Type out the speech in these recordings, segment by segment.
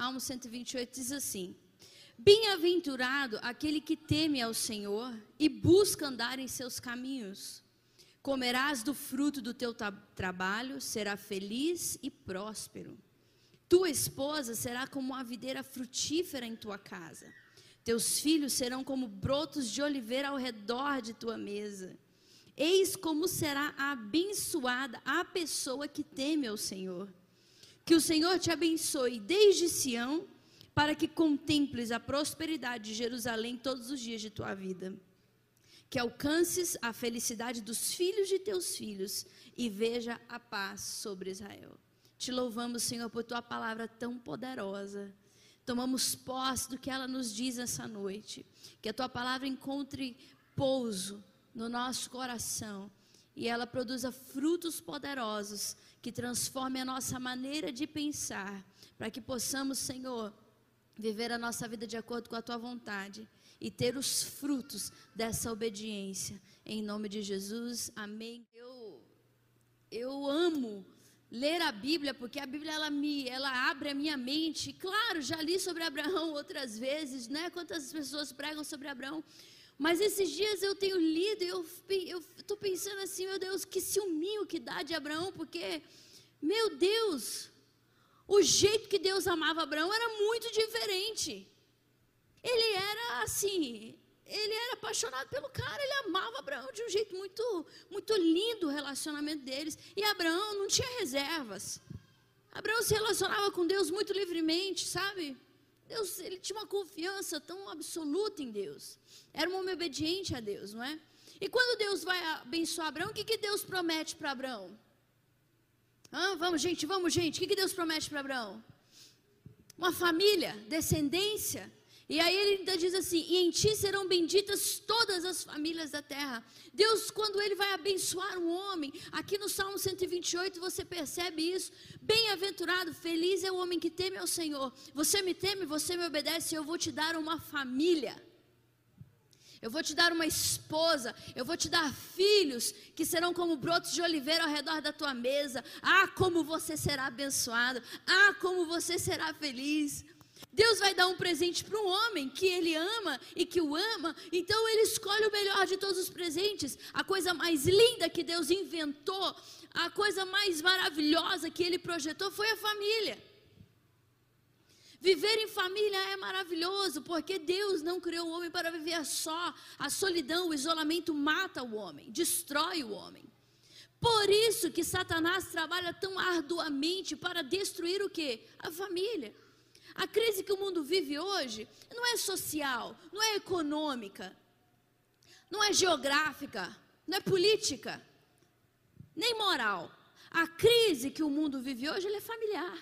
Salmo 128 diz assim: Bem-aventurado aquele que teme ao Senhor e busca andar em seus caminhos. Comerás do fruto do teu trabalho, será feliz e próspero. Tua esposa será como uma videira frutífera em tua casa. Teus filhos serão como brotos de oliveira ao redor de tua mesa. Eis como será abençoada a pessoa que teme ao Senhor. Que o Senhor te abençoe desde Sião para que contemples a prosperidade de Jerusalém todos os dias de tua vida. Que alcances a felicidade dos filhos de teus filhos e veja a paz sobre Israel. Te louvamos, Senhor, por tua palavra tão poderosa. Tomamos posse do que ela nos diz essa noite. Que a tua palavra encontre pouso no nosso coração e ela produza frutos poderosos que transformem a nossa maneira de pensar, para que possamos, Senhor, viver a nossa vida de acordo com a tua vontade e ter os frutos dessa obediência. Em nome de Jesus, amém. Eu, eu amo ler a Bíblia, porque a Bíblia ela me, ela abre a minha mente. Claro, já li sobre Abraão outras vezes, né? Quantas pessoas pregam sobre Abraão? Mas esses dias eu tenho lido e eu estou pensando assim, meu Deus, que ciúminho que dá de Abraão, porque, meu Deus, o jeito que Deus amava Abraão era muito diferente. Ele era assim, ele era apaixonado pelo cara, ele amava Abraão de um jeito muito, muito lindo o relacionamento deles. E Abraão não tinha reservas. Abraão se relacionava com Deus muito livremente, sabe? Deus, ele tinha uma confiança tão absoluta em Deus. Era um homem obediente a Deus, não é? E quando Deus vai abençoar Abraão, o que, que Deus promete para Abraão? Ah, vamos, gente, vamos, gente. O que, que Deus promete para Abraão? Uma família, descendência. E aí ele ainda diz assim: e em ti serão benditas todas as famílias da terra. Deus, quando ele vai abençoar um homem, aqui no Salmo 128 você percebe isso. Bem-aventurado, feliz é o homem que teme ao Senhor. Você me teme, você me obedece, eu vou te dar uma família. Eu vou te dar uma esposa, eu vou te dar filhos que serão como brotos de oliveira ao redor da tua mesa. Ah, como você será abençoado! Ah, como você será feliz! Deus vai dar um presente para um homem que ele ama e que o ama, então ele escolhe o melhor de todos os presentes, a coisa mais linda que Deus inventou, a coisa mais maravilhosa que ele projetou foi a família. Viver em família é maravilhoso, porque Deus não criou o homem para viver só. A solidão, o isolamento mata o homem, destrói o homem. Por isso que Satanás trabalha tão arduamente para destruir o que? A família. A crise que o mundo vive hoje não é social, não é econômica, não é geográfica, não é política, nem moral. A crise que o mundo vive hoje é familiar.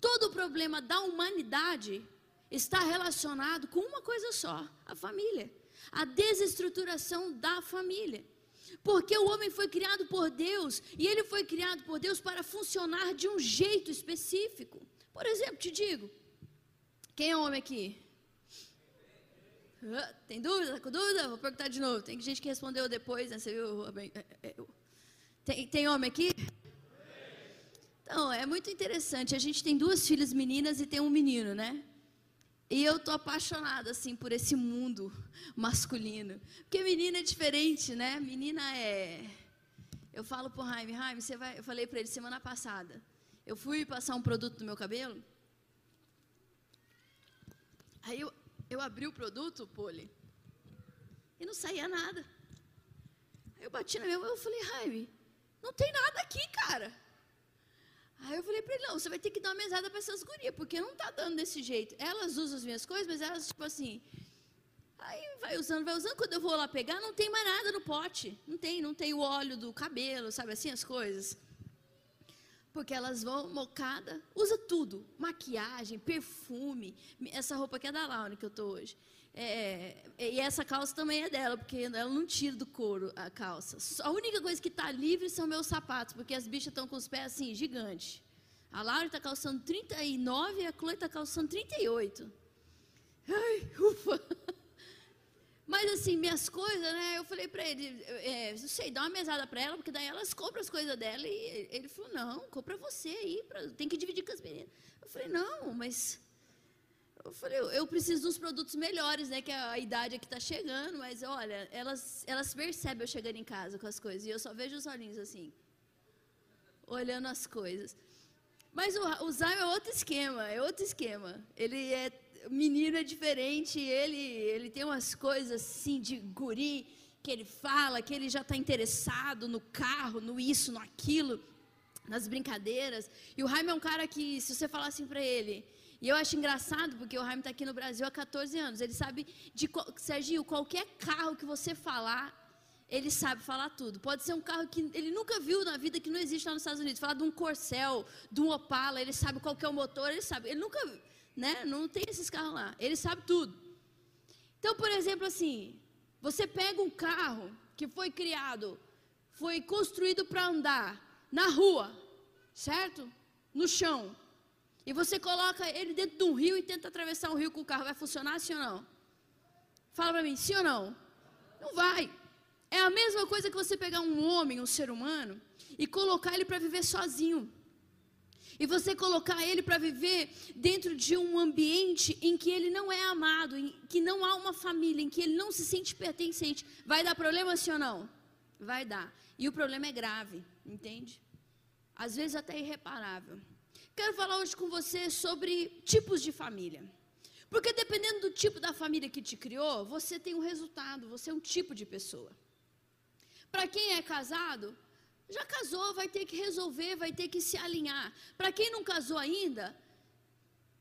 Todo o problema da humanidade está relacionado com uma coisa só: a família. A desestruturação da família. Porque o homem foi criado por Deus e ele foi criado por Deus para funcionar de um jeito específico. Por exemplo, te digo: quem é homem aqui? Tem dúvida? Tá com dúvida? Vou perguntar de novo. Tem gente que respondeu depois, né? Você viu? É, é, tem, tem homem aqui? Então, é muito interessante. A gente tem duas filhas meninas e tem um menino, né? E eu tô apaixonada assim por esse mundo masculino. Porque menina é diferente, né? Menina é Eu falo pro Jaime, Jaime, você vai, eu falei para ele semana passada. Eu fui passar um produto no meu cabelo. Aí eu, eu abri o produto, Poli, e não saía nada. Aí eu bati na minha mão e falei, Jaime, não tem nada aqui, cara. Aí eu falei para ele, não, você vai ter que dar uma mesada para essas gurias, porque não tá dando desse jeito. Elas usam as minhas coisas, mas elas, tipo assim, aí vai usando, vai usando, quando eu vou lá pegar, não tem mais nada no pote. Não tem, não tem o óleo do cabelo, sabe assim, as coisas. Porque elas vão mocada, usa tudo, maquiagem, perfume. Essa roupa aqui é da Laura que eu tô hoje. É, e essa calça também é dela, porque ela não tira do couro a calça. A única coisa que está livre são meus sapatos, porque as bichas estão com os pés assim, gigante. A Laura está calçando 39 e a Chloe está calçando 38. Ai, ufa! Mas assim, minhas coisas, né? Eu falei para ele, é, não sei, dá uma mesada para ela, porque daí elas compram as coisas dela. E ele falou, não, compra você aí, pra, tem que dividir com as meninas. Eu falei, não, mas Eu falei, eu preciso dos produtos melhores, né? Que a idade aqui está chegando, mas olha, elas, elas percebem eu chegando em casa com as coisas. E eu só vejo os olhinhos assim, olhando as coisas. Mas o, o é outro esquema, é outro esquema. Ele é menino é diferente, ele, ele tem umas coisas assim de guri que ele fala, que ele já está interessado no carro, no isso, no aquilo, nas brincadeiras. E o Jaime é um cara que, se você falar assim para ele, e eu acho engraçado, porque o Jaime está aqui no Brasil há 14 anos. Ele sabe de. Serginho, qualquer carro que você falar, ele sabe falar tudo. Pode ser um carro que ele nunca viu na vida, que não existe lá nos Estados Unidos. Falar de um Corcel, de um Opala, ele sabe qual é o motor, ele sabe. Ele nunca. Né? Não tem esses carros lá. Ele sabe tudo. Então, por exemplo, assim, você pega um carro que foi criado, foi construído para andar na rua, certo? No chão. E você coloca ele dentro de um rio e tenta atravessar um rio com o carro. Vai funcionar sim ou não? Fala para mim, sim ou não? Não vai. É a mesma coisa que você pegar um homem, um ser humano, e colocar ele para viver sozinho. E você colocar ele para viver dentro de um ambiente em que ele não é amado, em que não há uma família, em que ele não se sente pertencente. Vai dar problema sim ou não? Vai dar. E o problema é grave, entende? Às vezes até irreparável. Quero falar hoje com você sobre tipos de família. Porque dependendo do tipo da família que te criou, você tem um resultado, você é um tipo de pessoa. Para quem é casado, já casou, vai ter que resolver, vai ter que se alinhar. Para quem não casou ainda,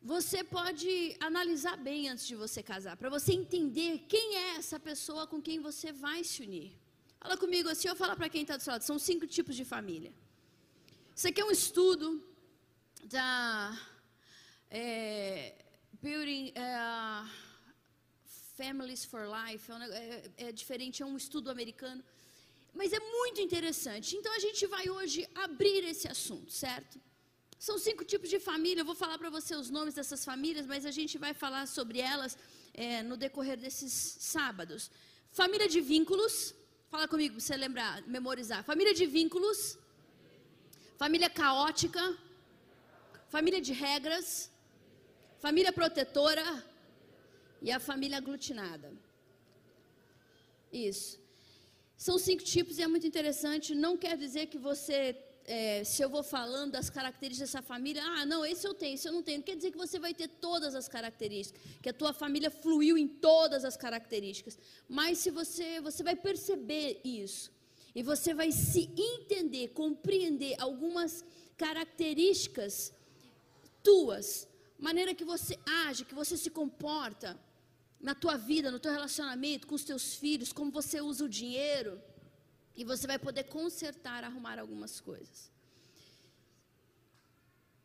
você pode analisar bem antes de você casar, para você entender quem é essa pessoa com quem você vai se unir. Fala comigo assim, eu falo para quem está do seu lado, são cinco tipos de família. Isso aqui é um estudo da é, Building é, Families for Life, é, é, é diferente, é um estudo americano, mas é muito interessante. Então a gente vai hoje abrir esse assunto, certo? São cinco tipos de família. Eu vou falar para você os nomes dessas famílias, mas a gente vai falar sobre elas é, no decorrer desses sábados. Família de vínculos. Fala comigo, para você lembrar, memorizar. Família de vínculos. Família caótica família de regras, família protetora e a família aglutinada. Isso. São cinco tipos e é muito interessante. Não quer dizer que você, é, se eu vou falando das características dessa família, ah, não, esse eu tenho, esse eu não tenho. Não quer dizer que você vai ter todas as características, que a tua família fluiu em todas as características. Mas se você, você vai perceber isso e você vai se entender, compreender algumas características tuas, maneira que você age, que você se comporta na tua vida, no teu relacionamento com os teus filhos, como você usa o dinheiro, e você vai poder consertar, arrumar algumas coisas.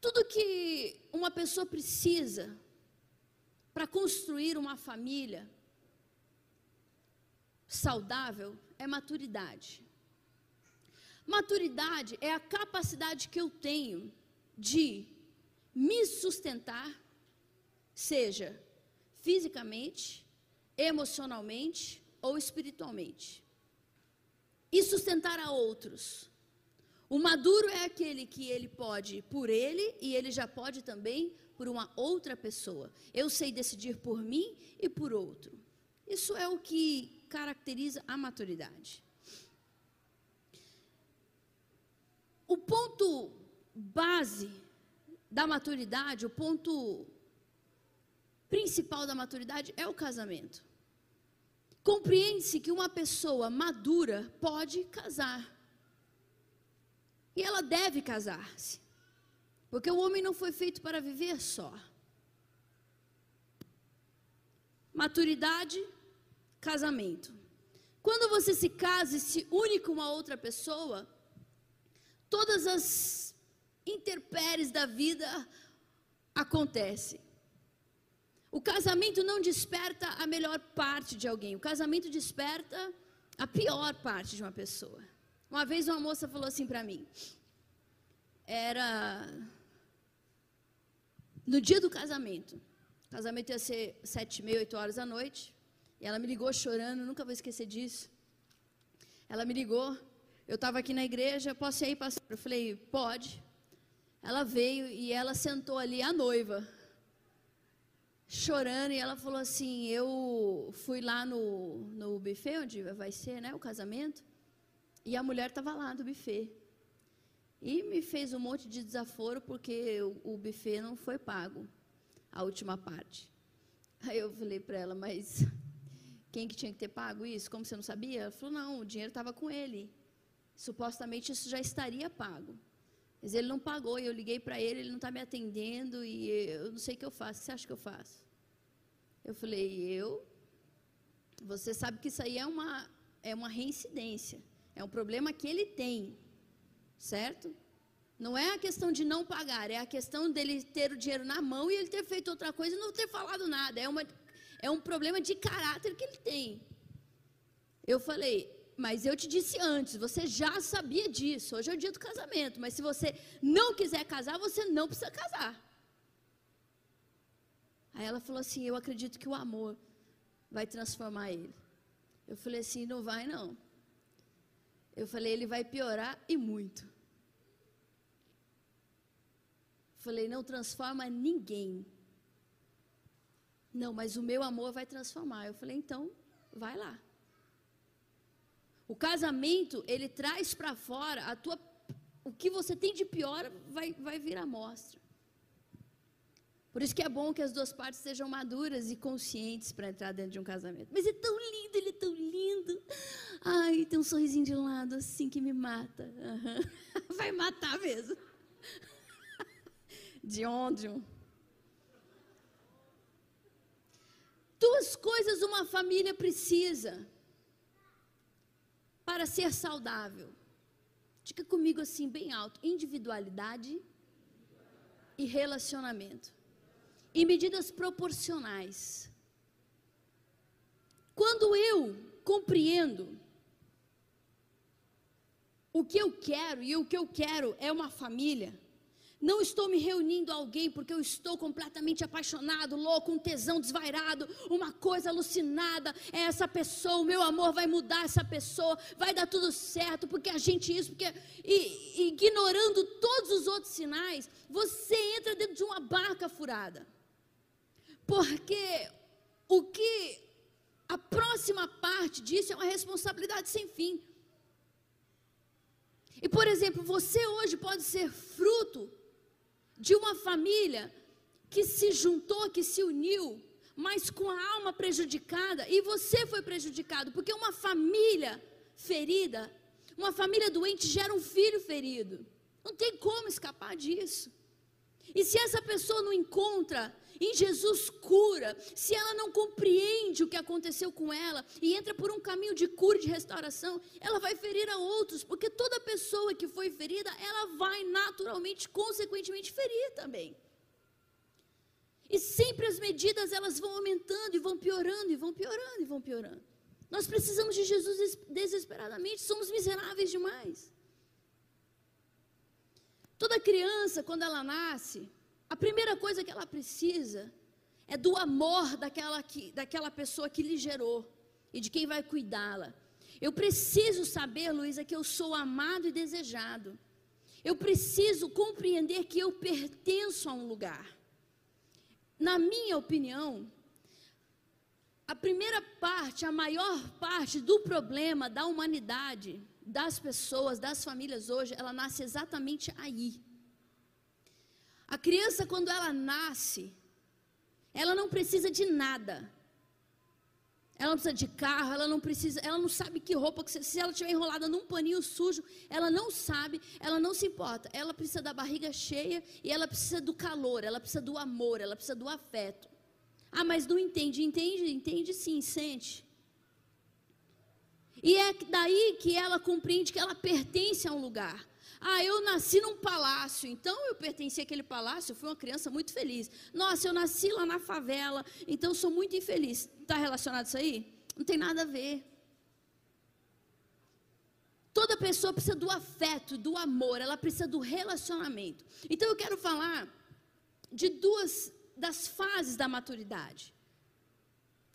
Tudo que uma pessoa precisa para construir uma família saudável é maturidade. Maturidade é a capacidade que eu tenho de me sustentar, seja fisicamente, emocionalmente ou espiritualmente, e sustentar a outros. O maduro é aquele que ele pode por ele e ele já pode também por uma outra pessoa. Eu sei decidir por mim e por outro. Isso é o que caracteriza a maturidade. O ponto base da maturidade, o ponto principal da maturidade é o casamento. Compreende-se que uma pessoa madura pode casar. E ela deve casar-se. Porque o homem não foi feito para viver só. Maturidade, casamento. Quando você se casa e se une com uma outra pessoa, todas as interpéries da vida acontece. O casamento não desperta a melhor parte de alguém, o casamento desperta a pior parte de uma pessoa. Uma vez uma moça falou assim para mim, era no dia do casamento, o casamento ia ser sete e meia, oito horas da noite, e ela me ligou chorando, nunca vou esquecer disso. Ela me ligou, eu estava aqui na igreja, posso ir aí, pastor? Eu falei, pode. Ela veio e ela sentou ali, a noiva. Chorando e ela falou assim: Eu fui lá no, no buffet, onde vai ser né, o casamento, e a mulher estava lá do buffet. E me fez um monte de desaforo porque o, o buffet não foi pago, a última parte. Aí eu falei para ela, mas quem que tinha que ter pago isso? Como você não sabia? Ela falou, não, o dinheiro estava com ele. Supostamente isso já estaria pago. Mas ele não pagou, e eu liguei para ele, ele não está me atendendo, e eu não sei o que eu faço. O que você acha que eu faço? Eu falei, eu? Você sabe que isso aí é uma, é uma reincidência. É um problema que ele tem. Certo? Não é a questão de não pagar, é a questão dele ter o dinheiro na mão e ele ter feito outra coisa e não ter falado nada. É, uma, é um problema de caráter que ele tem. Eu falei, mas eu te disse antes, você já sabia disso. Hoje é o dia do casamento, mas se você não quiser casar, você não precisa casar. Aí ela falou assim: Eu acredito que o amor vai transformar ele. Eu falei assim: Não vai não. Eu falei: Ele vai piorar e muito. Falei: Não transforma ninguém. Não, mas o meu amor vai transformar. Eu falei: Então, vai lá. O casamento, ele traz para fora a tua, o que você tem de pior vai, vai vir à mostra. Por isso que é bom que as duas partes sejam maduras e conscientes para entrar dentro de um casamento. Mas é tão lindo, ele é tão lindo. Ai, tem um sorrisinho de lado assim que me mata. Uhum. Vai matar mesmo. De onde? Duas coisas uma família precisa para ser saudável. Diga comigo assim, bem alto: individualidade e relacionamento em medidas proporcionais. Quando eu compreendo o que eu quero, e o que eu quero é uma família, não estou me reunindo a alguém porque eu estou completamente apaixonado, louco, um tesão desvairado, uma coisa alucinada. É essa pessoa, o meu amor vai mudar essa pessoa, vai dar tudo certo, porque a gente isso, porque. E, ignorando todos os outros sinais, você entra dentro de uma barca furada. Porque o que a próxima parte disso é uma responsabilidade sem fim. E, por exemplo, você hoje pode ser fruto de uma família que se juntou, que se uniu, mas com a alma prejudicada, e você foi prejudicado, porque uma família ferida, uma família doente gera um filho ferido. Não tem como escapar disso. E se essa pessoa não encontra em Jesus cura, se ela não compreende o que aconteceu com ela e entra por um caminho de cura e de restauração, ela vai ferir a outros, porque toda pessoa que foi ferida, ela vai naturalmente, consequentemente, ferir também. E sempre as medidas elas vão aumentando e vão piorando e vão piorando e vão piorando. Nós precisamos de Jesus desesperadamente, somos miseráveis demais. Toda criança, quando ela nasce, a primeira coisa que ela precisa é do amor daquela, que, daquela pessoa que lhe gerou e de quem vai cuidá-la. Eu preciso saber, Luísa, que eu sou amado e desejado. Eu preciso compreender que eu pertenço a um lugar. Na minha opinião, a primeira parte, a maior parte do problema da humanidade, das pessoas, das famílias hoje, ela nasce exatamente aí a criança, quando ela nasce, ela não precisa de nada. Ela não precisa de carro, ela não precisa, ela não sabe que roupa que se ela estiver enrolada num paninho sujo, ela não sabe, ela não se importa. Ela precisa da barriga cheia e ela precisa do calor, ela precisa do amor, ela precisa do afeto. Ah, mas não entende, entende, entende sim, sente. E é daí que ela compreende que ela pertence a um lugar. Ah, eu nasci num palácio, então eu pertenci àquele palácio, eu fui uma criança muito feliz. Nossa, eu nasci lá na favela, então sou muito infeliz. Está relacionado isso aí? Não tem nada a ver. Toda pessoa precisa do afeto, do amor, ela precisa do relacionamento. Então eu quero falar de duas das fases da maturidade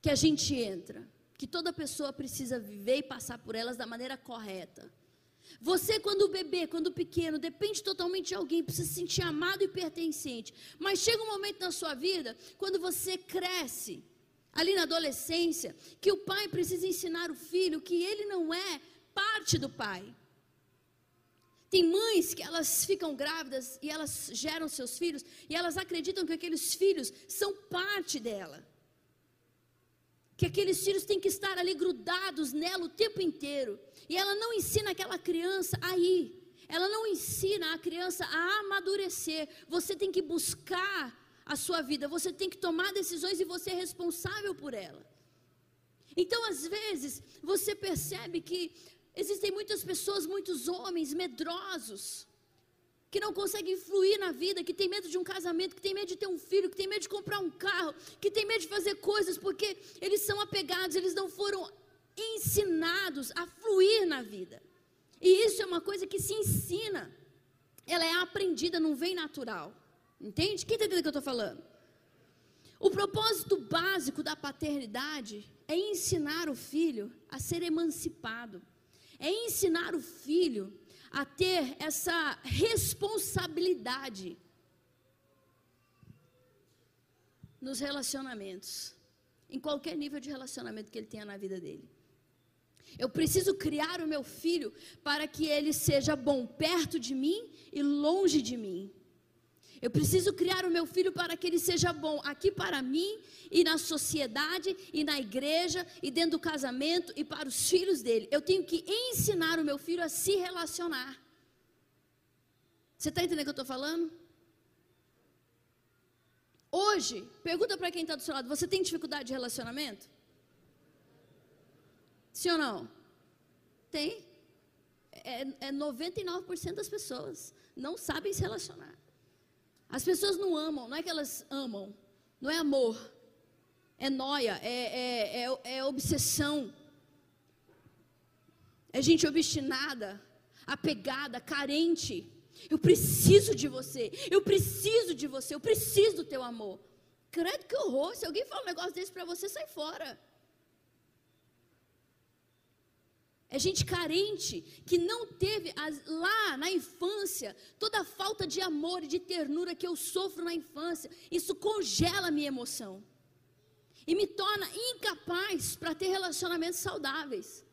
que a gente entra, que toda pessoa precisa viver e passar por elas da maneira correta. Você, quando bebê, quando pequeno, depende totalmente de alguém, precisa se sentir amado e pertencente. Mas chega um momento na sua vida, quando você cresce, ali na adolescência, que o pai precisa ensinar o filho que ele não é parte do pai. Tem mães que elas ficam grávidas e elas geram seus filhos e elas acreditam que aqueles filhos são parte dela. Que aqueles filhos têm que estar ali grudados nela o tempo inteiro. E ela não ensina aquela criança a ir. Ela não ensina a criança a amadurecer. Você tem que buscar a sua vida, você tem que tomar decisões e você é responsável por ela. Então, às vezes, você percebe que existem muitas pessoas, muitos homens medrosos, que não conseguem fluir na vida, que tem medo de um casamento, que tem medo de ter um filho, que tem medo de comprar um carro, que tem medo de fazer coisas porque eles são apegados, eles não foram ensinados a fluir na vida. E isso é uma coisa que se ensina. Ela é aprendida, não vem natural. Entende? Quem está entendendo o que eu estou falando? O propósito básico da paternidade é ensinar o filho a ser emancipado. É ensinar o filho a ter essa responsabilidade nos relacionamentos, em qualquer nível de relacionamento que ele tenha na vida dele. Eu preciso criar o meu filho para que ele seja bom perto de mim e longe de mim. Eu preciso criar o meu filho para que ele seja bom aqui para mim e na sociedade e na igreja e dentro do casamento e para os filhos dele. Eu tenho que ensinar o meu filho a se relacionar. Você está entendendo o que eu estou falando? Hoje, pergunta para quem está do seu lado: você tem dificuldade de relacionamento? Sim ou não? Tem. É, é 99% das pessoas não sabem se relacionar. As pessoas não amam, não é que elas amam, não é amor, é noia, é, é, é, é obsessão, é gente obstinada, apegada, carente. Eu preciso de você, eu preciso de você, eu preciso do teu amor. Credo que horror, se alguém fala um negócio desse para você, sai fora. É gente carente que não teve lá na infância toda a falta de amor e de ternura que eu sofro na infância. Isso congela a minha emoção e me torna incapaz para ter relacionamentos saudáveis.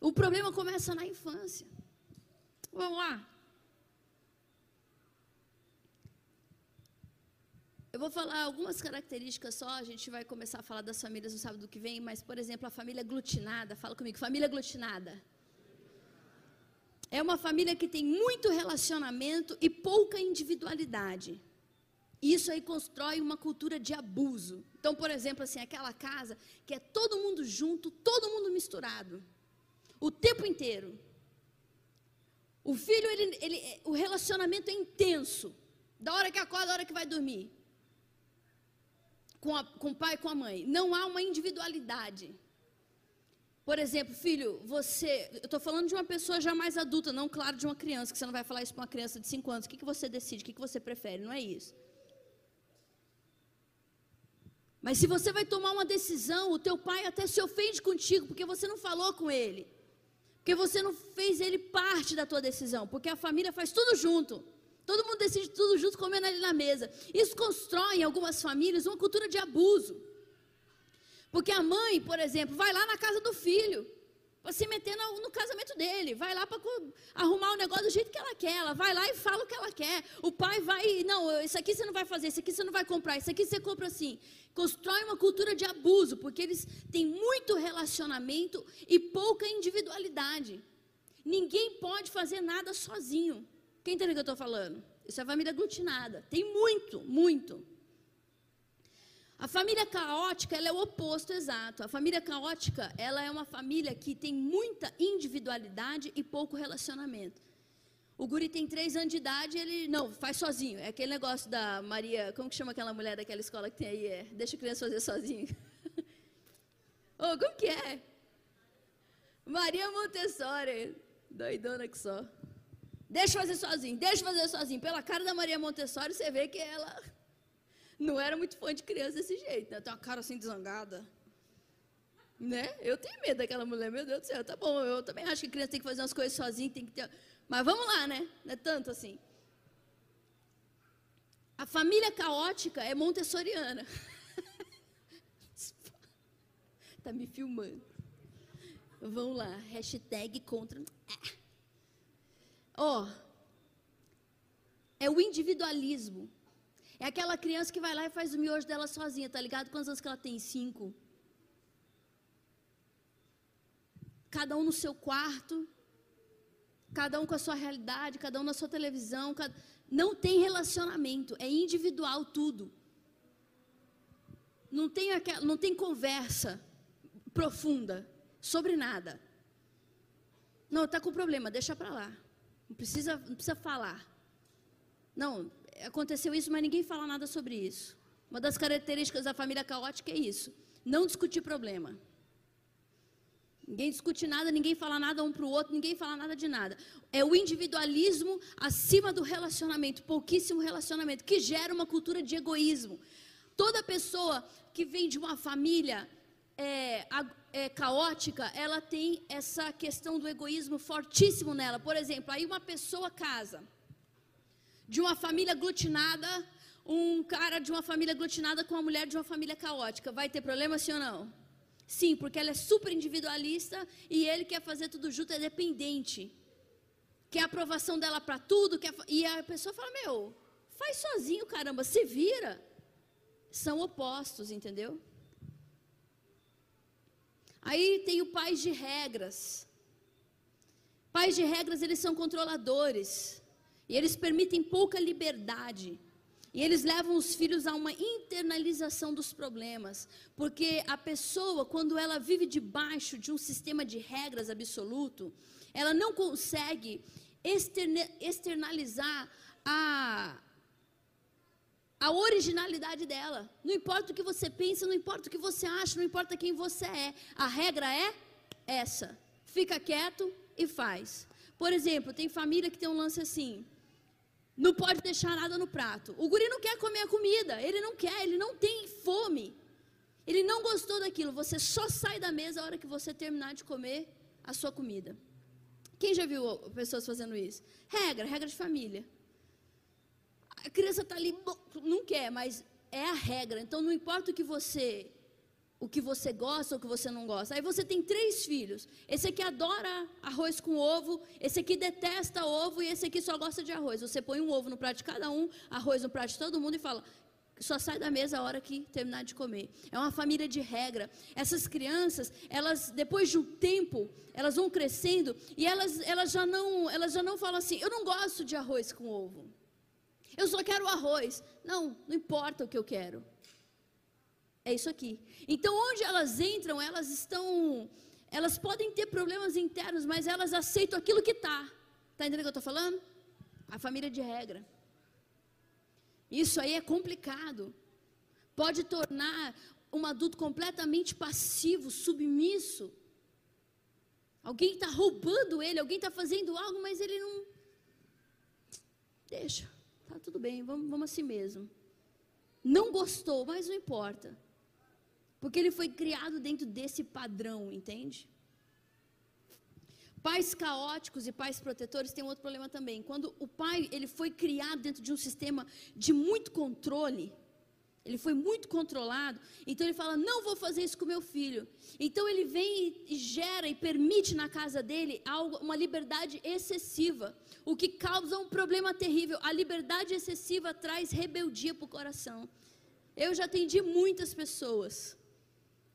O problema começa na infância. Vamos lá. Eu vou falar algumas características só, a gente vai começar a falar das famílias no sábado que vem, mas, por exemplo, a família aglutinada, fala comigo, família aglutinada. É uma família que tem muito relacionamento e pouca individualidade. Isso aí constrói uma cultura de abuso. Então, por exemplo, assim, aquela casa que é todo mundo junto, todo mundo misturado, o tempo inteiro. O filho, ele, ele, o relacionamento é intenso, da hora que acorda, da hora que vai dormir com, a, com o pai e com a mãe. Não há uma individualidade. Por exemplo, filho, você. Eu estou falando de uma pessoa já mais adulta, não, claro, de uma criança, que você não vai falar isso para uma criança de 5 anos. O que, que você decide? O que, que você prefere? Não é isso. Mas se você vai tomar uma decisão, o teu pai até se ofende contigo, porque você não falou com ele. Porque você não fez ele parte da tua decisão. Porque a família faz tudo junto. Todo mundo decide tudo junto, comendo ali na mesa. Isso constrói em algumas famílias uma cultura de abuso. Porque a mãe, por exemplo, vai lá na casa do filho para se meter no, no, casamento dele, vai lá para arrumar o negócio do jeito que ela quer, ela vai lá e fala o que ela quer. O pai vai, não, isso aqui você não vai fazer, isso aqui você não vai comprar, isso aqui você compra assim. Constrói uma cultura de abuso, porque eles têm muito relacionamento e pouca individualidade. Ninguém pode fazer nada sozinho. Quem entende o que eu estou falando? Isso é família aglutinada. Tem muito, muito. A família caótica, ela é o oposto exato. A família caótica, ela é uma família que tem muita individualidade e pouco relacionamento. O guri tem três anos de idade, ele não faz sozinho. É aquele negócio da Maria, como que chama aquela mulher daquela escola que tem aí? É, deixa a criança fazer sozinho. oh, como que é? Maria Montessori, doidona que só. Deixa eu fazer sozinho, deixa eu fazer sozinho. Pela cara da Maria Montessori, você vê que ela não era muito fã de criança desse jeito, né? Tem uma cara assim desangada. Né? Eu tenho medo daquela mulher, meu Deus do céu, tá bom. Eu também acho que criança tem que fazer umas coisas sozinha, tem que ter. Mas vamos lá, né? Não é tanto assim. A família caótica é montessoriana. tá me filmando. Vamos lá, hashtag contra. Ó, oh, é o individualismo. É aquela criança que vai lá e faz o miojo dela sozinha, tá ligado? Quantos anos que ela tem? Cinco. Cada um no seu quarto, cada um com a sua realidade, cada um na sua televisão. Cada... Não tem relacionamento, é individual tudo. Não tem, aquela, não tem conversa profunda sobre nada. Não, está com problema, deixa para lá. Não precisa, não precisa falar. Não, aconteceu isso, mas ninguém fala nada sobre isso. Uma das características da família caótica é isso: não discutir problema. Ninguém discute nada, ninguém fala nada um para o outro, ninguém fala nada de nada. É o individualismo acima do relacionamento, pouquíssimo relacionamento, que gera uma cultura de egoísmo. Toda pessoa que vem de uma família é, é, caótica, ela tem essa questão do egoísmo fortíssimo nela. Por exemplo, aí uma pessoa casa de uma família aglutinada, um cara de uma família aglutinada com uma mulher de uma família caótica. Vai ter problema, sim ou não? Sim, porque ela é super individualista e ele quer fazer tudo junto, é dependente. Quer a aprovação dela para tudo, quer, e a pessoa fala: Meu, faz sozinho, caramba, se vira. São opostos, entendeu? Aí tem o pais de regras. Pais de regras, eles são controladores. E eles permitem pouca liberdade. E eles levam os filhos a uma internalização dos problemas, porque a pessoa, quando ela vive debaixo de um sistema de regras absoluto, ela não consegue externalizar a, a originalidade dela. Não importa o que você pensa, não importa o que você acha, não importa quem você é. A regra é essa. Fica quieto e faz. Por exemplo, tem família que tem um lance assim: não pode deixar nada no prato. O guri não quer comer a comida, ele não quer, ele não tem fome. Ele não gostou daquilo. Você só sai da mesa a hora que você terminar de comer a sua comida. Quem já viu pessoas fazendo isso? Regra, regra de família. A criança está ali, não quer, mas é a regra. Então não importa o que você o que você gosta ou o que você não gosta. Aí você tem três filhos. Esse aqui adora arroz com ovo, esse aqui detesta ovo e esse aqui só gosta de arroz. Você põe um ovo no prato de cada um, arroz no prato de todo mundo e fala: só sai da mesa a hora que terminar de comer. É uma família de regra. Essas crianças, elas depois de um tempo, elas vão crescendo e elas, elas já não, elas já não falam assim: "Eu não gosto de arroz com ovo. Eu só quero arroz". Não, não importa o que eu quero. É isso aqui. Então, onde elas entram, elas estão. Elas podem ter problemas internos, mas elas aceitam aquilo que está. Está entendendo o que eu estou falando? A família de regra. Isso aí é complicado. Pode tornar um adulto completamente passivo, submisso. Alguém está roubando ele, alguém está fazendo algo, mas ele não. Deixa, tá tudo bem, vamos, vamos assim mesmo. Não gostou, mas não importa. Porque ele foi criado dentro desse padrão, entende? Pais caóticos e pais protetores têm outro problema também. Quando o pai ele foi criado dentro de um sistema de muito controle, ele foi muito controlado, então ele fala: não vou fazer isso com meu filho. Então ele vem e gera e permite na casa dele algo, uma liberdade excessiva, o que causa um problema terrível. A liberdade excessiva traz rebeldia para o coração. Eu já atendi muitas pessoas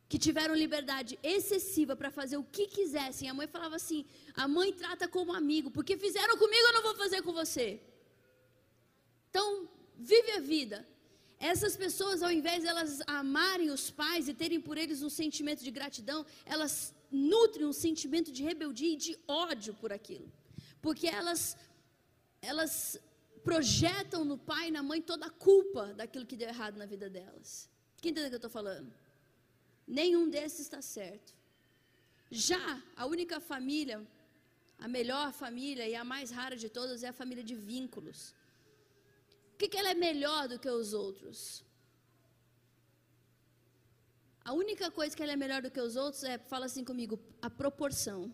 que tiveram liberdade excessiva para fazer o que quisessem. A mãe falava assim: a mãe trata como amigo, porque fizeram comigo, eu não vou fazer com você. Então, vive a vida. Essas pessoas, ao invés de elas amarem os pais e terem por eles um sentimento de gratidão, elas nutrem um sentimento de rebeldia e de ódio por aquilo. Porque elas, elas projetam no pai e na mãe toda a culpa daquilo que deu errado na vida delas. Quem entende o que eu estou falando? Nenhum desses está certo. Já a única família, a melhor família e a mais rara de todas é a família de vínculos. Que, que ela é melhor do que os outros? A única coisa que ela é melhor do que os outros é, fala assim comigo, a proporção.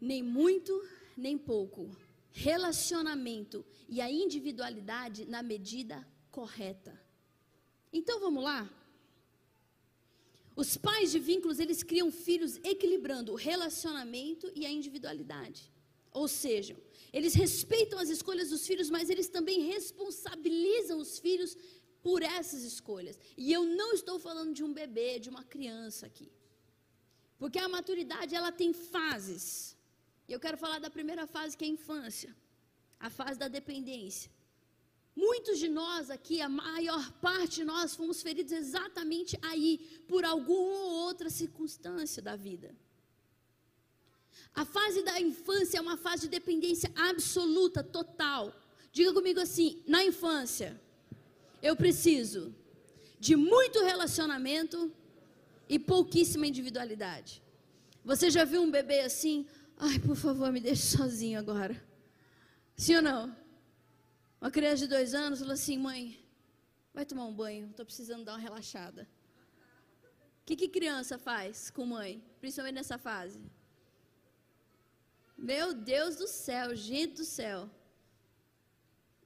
Nem muito, nem pouco. Relacionamento e a individualidade na medida correta. Então vamos lá? Os pais de vínculos, eles criam filhos equilibrando o relacionamento e a individualidade. Ou seja, eles respeitam as escolhas dos filhos, mas eles também responsabilizam os filhos por essas escolhas. E eu não estou falando de um bebê, de uma criança aqui. Porque a maturidade, ela tem fases. E eu quero falar da primeira fase, que é a infância. A fase da dependência. Muitos de nós aqui, a maior parte de nós, fomos feridos exatamente aí, por alguma ou outra circunstância da vida. A fase da infância é uma fase de dependência absoluta, total. Diga comigo assim: na infância, eu preciso de muito relacionamento e pouquíssima individualidade. Você já viu um bebê assim? Ai, por favor, me deixe sozinho agora. Sim ou não? Uma criança de dois anos falou assim: mãe, vai tomar um banho, estou precisando dar uma relaxada. O que, que criança faz com mãe, principalmente nessa fase? Meu Deus do céu, gente do céu.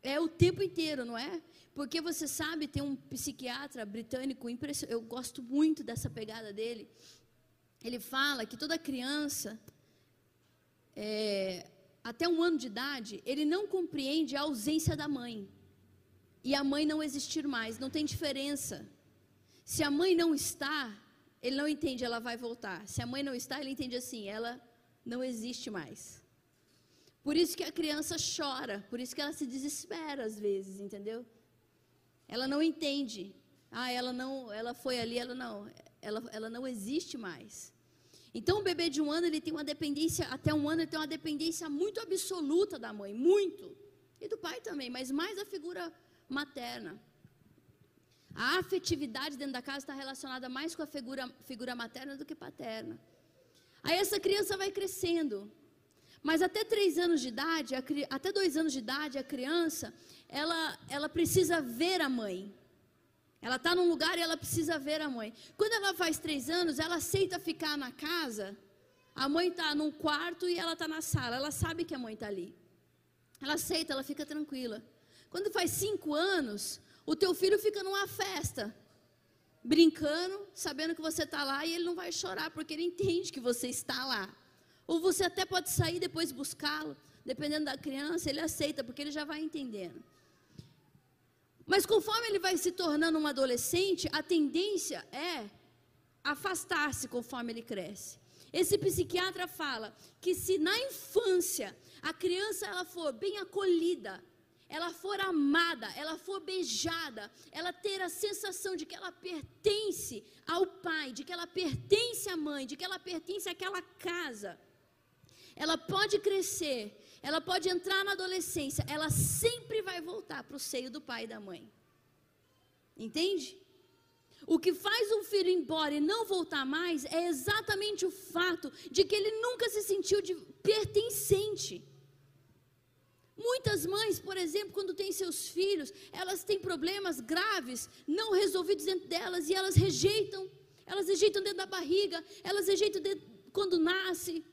É o tempo inteiro, não é? Porque você sabe, tem um psiquiatra britânico eu gosto muito dessa pegada dele. Ele fala que toda criança, é, até um ano de idade, ele não compreende a ausência da mãe. E a mãe não existir mais, não tem diferença. Se a mãe não está, ele não entende, ela vai voltar. Se a mãe não está, ele entende assim, ela não existe mais. Por isso que a criança chora, por isso que ela se desespera às vezes, entendeu? Ela não entende. Ah, ela não, ela foi ali, ela não, ela, ela não existe mais. Então, o bebê de um ano, ele tem uma dependência, até um ano, ele tem uma dependência muito absoluta da mãe, muito. E do pai também, mas mais da figura materna. A afetividade dentro da casa está relacionada mais com a figura, figura materna do que paterna. Aí essa criança vai crescendo. Mas até três anos de idade, até dois anos de idade, a criança, ela, ela precisa ver a mãe. Ela está num lugar e ela precisa ver a mãe. Quando ela faz três anos, ela aceita ficar na casa. A mãe está num quarto e ela está na sala. Ela sabe que a mãe está ali. Ela aceita, ela fica tranquila. Quando faz cinco anos, o teu filho fica numa festa, brincando, sabendo que você está lá e ele não vai chorar porque ele entende que você está lá. Ou você até pode sair depois buscá-lo, dependendo da criança, ele aceita porque ele já vai entendendo. Mas conforme ele vai se tornando um adolescente, a tendência é afastar-se conforme ele cresce. Esse psiquiatra fala que se na infância a criança ela for bem acolhida, ela for amada, ela for beijada, ela ter a sensação de que ela pertence ao pai, de que ela pertence à mãe, de que ela pertence àquela casa, ela pode crescer ela pode entrar na adolescência, ela sempre vai voltar para o seio do pai e da mãe. Entende? O que faz um filho ir embora e não voltar mais é exatamente o fato de que ele nunca se sentiu pertencente. Muitas mães, por exemplo, quando têm seus filhos, elas têm problemas graves não resolvidos dentro delas e elas rejeitam. Elas rejeitam dentro da barriga, elas rejeitam quando nasce.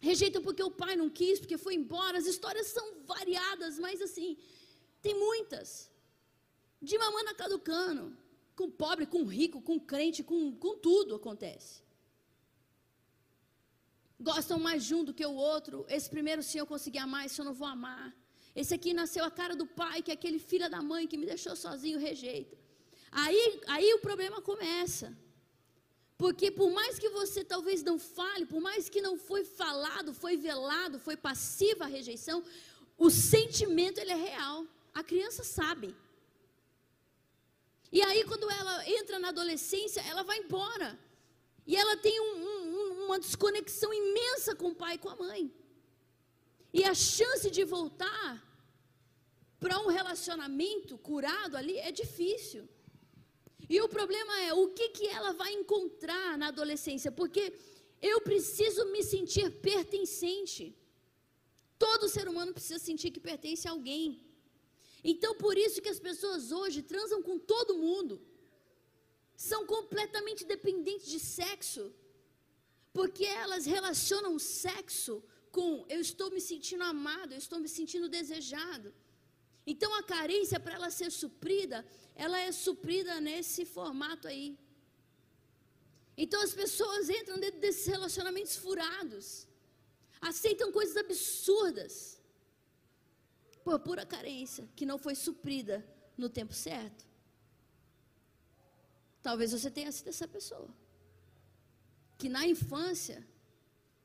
Rejeitam porque o pai não quis, porque foi embora. As histórias são variadas, mas assim, tem muitas. De mamana caducando. Com pobre, com rico, com crente, com, com tudo acontece. Gostam mais de um do que o outro. Esse primeiro sim eu consegui amar, esse eu não vou amar. Esse aqui nasceu a cara do pai, que é aquele filho da mãe que me deixou sozinho, rejeita. Aí, aí o problema começa. Porque por mais que você talvez não fale, por mais que não foi falado, foi velado, foi passiva a rejeição, o sentimento ele é real. A criança sabe. E aí quando ela entra na adolescência, ela vai embora. E ela tem um, um, uma desconexão imensa com o pai e com a mãe. E a chance de voltar para um relacionamento curado ali é difícil. E o problema é o que, que ela vai encontrar na adolescência, porque eu preciso me sentir pertencente. Todo ser humano precisa sentir que pertence a alguém. Então, por isso que as pessoas hoje transam com todo mundo. são completamente dependentes de sexo, porque elas relacionam sexo com eu estou me sentindo amado, eu estou me sentindo desejado. Então a carência para ela ser suprida, ela é suprida nesse formato aí. Então as pessoas entram dentro desses relacionamentos furados, aceitam coisas absurdas, por pura carência, que não foi suprida no tempo certo. Talvez você tenha sido essa pessoa. Que na infância,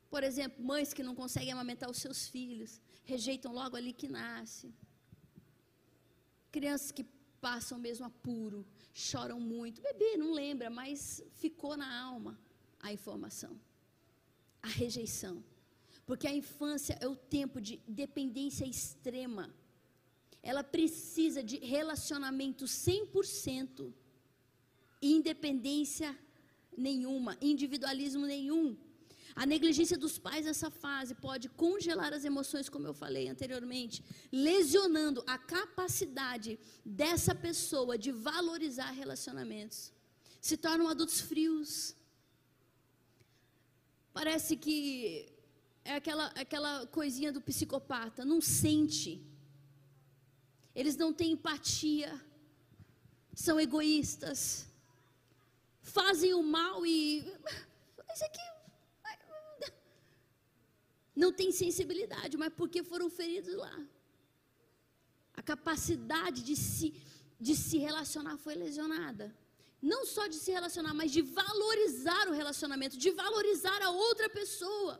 por exemplo, mães que não conseguem amamentar os seus filhos, rejeitam logo ali que nasce. Crianças que passam mesmo apuro, choram muito. Bebê não lembra, mas ficou na alma a informação, a rejeição. Porque a infância é o tempo de dependência extrema. Ela precisa de relacionamento 100% independência nenhuma, individualismo nenhum. A negligência dos pais nessa fase pode congelar as emoções, como eu falei anteriormente, lesionando a capacidade dessa pessoa de valorizar relacionamentos. Se tornam adultos frios. Parece que é aquela, aquela coisinha do psicopata, não sente. Eles não têm empatia, são egoístas, fazem o mal e. Isso aqui. Não tem sensibilidade, mas porque foram feridos lá. A capacidade de se, de se relacionar foi lesionada. Não só de se relacionar, mas de valorizar o relacionamento, de valorizar a outra pessoa.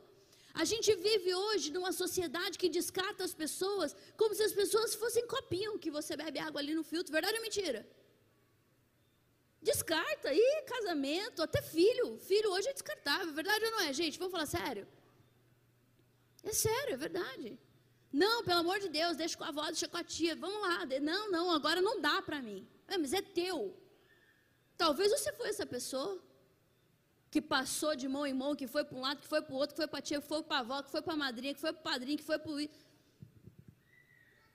A gente vive hoje numa sociedade que descarta as pessoas como se as pessoas fossem copinho que você bebe água ali no filtro. Verdade ou mentira? Descarta, e casamento, até filho. Filho hoje é descartável, verdade ou não é, gente? Vamos falar sério? É sério, é verdade. Não, pelo amor de Deus, deixa com a avó, deixa com a tia, vamos lá. Não, não, agora não dá para mim. É, mas é teu. Talvez você foi essa pessoa que passou de mão em mão, que foi para um lado, que foi para o outro, que foi para a tia, que foi para a avó, que foi para a madrinha, que foi para o padrinho, que foi para o.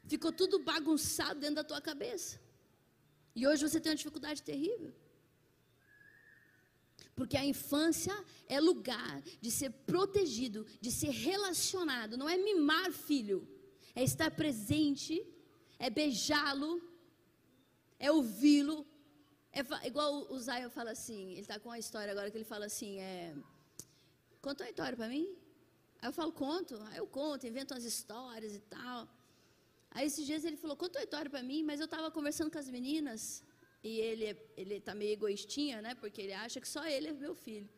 Ficou tudo bagunçado dentro da tua cabeça. E hoje você tem uma dificuldade terrível. Porque a infância é lugar de ser protegido, de ser relacionado. Não é mimar filho, é estar presente, é beijá-lo, é ouvi-lo. É igual o Zion fala assim, ele está com uma história agora que ele fala assim, é, conta uma história para mim. Aí eu falo, conto. Aí eu conto, invento umas histórias e tal. Aí esses dias ele falou, conta uma história para mim, mas eu estava conversando com as meninas e ele ele tá meio egoístinha, né? Porque ele acha que só ele é meu filho.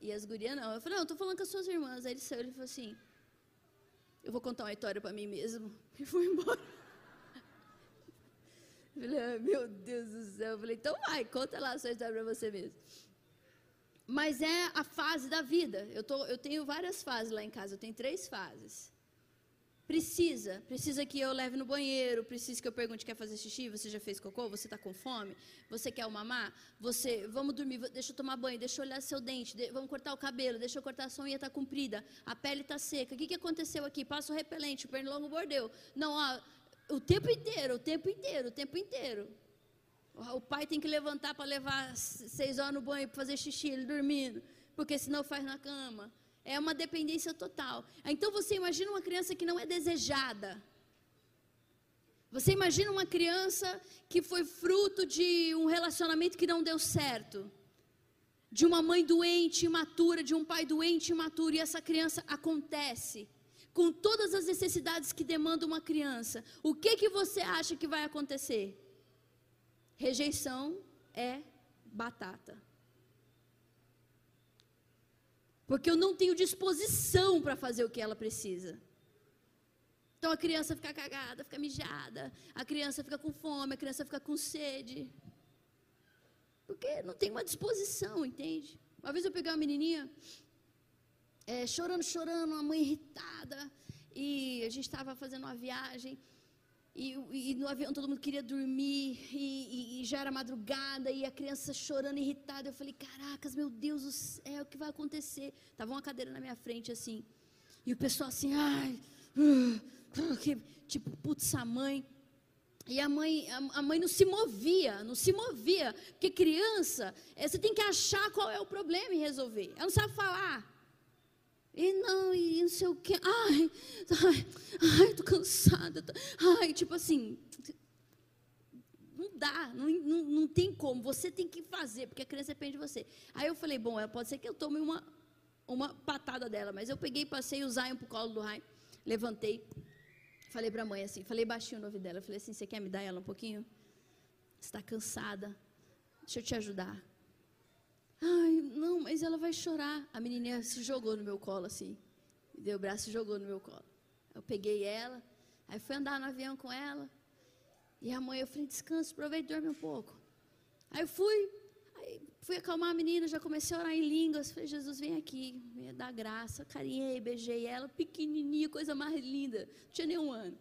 E as gurias não. Eu falei, não, eu tô falando com as suas irmãs. Aí ele saiu, ele falou assim: "Eu vou contar uma história para mim mesmo". E fui embora. Eu falei, ah, meu Deus do céu. Eu falei, então vai, conta lá a sua história para você mesmo. Mas é a fase da vida. Eu, tô, eu tenho várias fases lá em casa, eu tenho três fases. Precisa, precisa que eu leve no banheiro, precisa que eu pergunte, quer fazer xixi, você já fez cocô, você está com fome, você quer mamar, você, vamos dormir, deixa eu tomar banho, deixa eu olhar seu dente, de, vamos cortar o cabelo, deixa eu cortar a sua unha está comprida, a pele está seca, o que, que aconteceu aqui? Passa o repelente, o pernilongo mordeu. Não, ó, o tempo inteiro, o tempo inteiro, o tempo inteiro. O pai tem que levantar para levar seis horas no banho para fazer xixi, ele dormindo, porque senão faz na cama. É uma dependência total. Então você imagina uma criança que não é desejada. Você imagina uma criança que foi fruto de um relacionamento que não deu certo. De uma mãe doente, imatura, de um pai doente, imaturo, e essa criança acontece com todas as necessidades que demanda uma criança. O que que você acha que vai acontecer? Rejeição é batata. Porque eu não tenho disposição para fazer o que ela precisa. Então a criança fica cagada, fica mijada, a criança fica com fome, a criança fica com sede. Porque não tem uma disposição, entende? Uma vez eu peguei uma menininha, é, chorando, chorando, uma mãe irritada, e a gente estava fazendo uma viagem, e, e, no avião todo mundo queria dormir, e, e, já era madrugada, e a criança chorando, irritada. Eu falei: Caracas, meu Deus do céu, o que vai acontecer? Tava uma cadeira na minha frente assim, e o pessoal assim, ai, uh, que, tipo, putz, a mãe. E a mãe, a mãe não se movia, não se movia. Porque criança, é, você tem que achar qual é o problema e resolver. Ela não sabe falar. E não, e não sei o quê. Ai, ai, ai, tô cansada. Ai, tipo assim, não dá, não, não, não tem como. Você tem que fazer, porque a criança depende de você. Aí eu falei, bom, pode ser que eu tome uma, uma patada dela. Mas eu peguei, passei o Zion pro colo do Rai, levantei. Falei para a mãe assim, falei baixinho no ouvido dela. Falei assim, você quer me dar ela um pouquinho? Está cansada. Deixa eu te ajudar. Ai, não, mas ela vai chorar. A menininha se jogou no meu colo assim. Me deu o braço e jogou no meu colo. Eu peguei ela, aí fui andar no avião com ela. E a mãe, eu falei, descansa, aproveita e dorme um pouco. Aí fui, aí fui acalmar a menina, já comecei a orar em línguas. Falei, Jesus, vem aqui, me dá graça. Carinhei, beijei ela, pequenininha, coisa mais linda. Não tinha nenhum ano.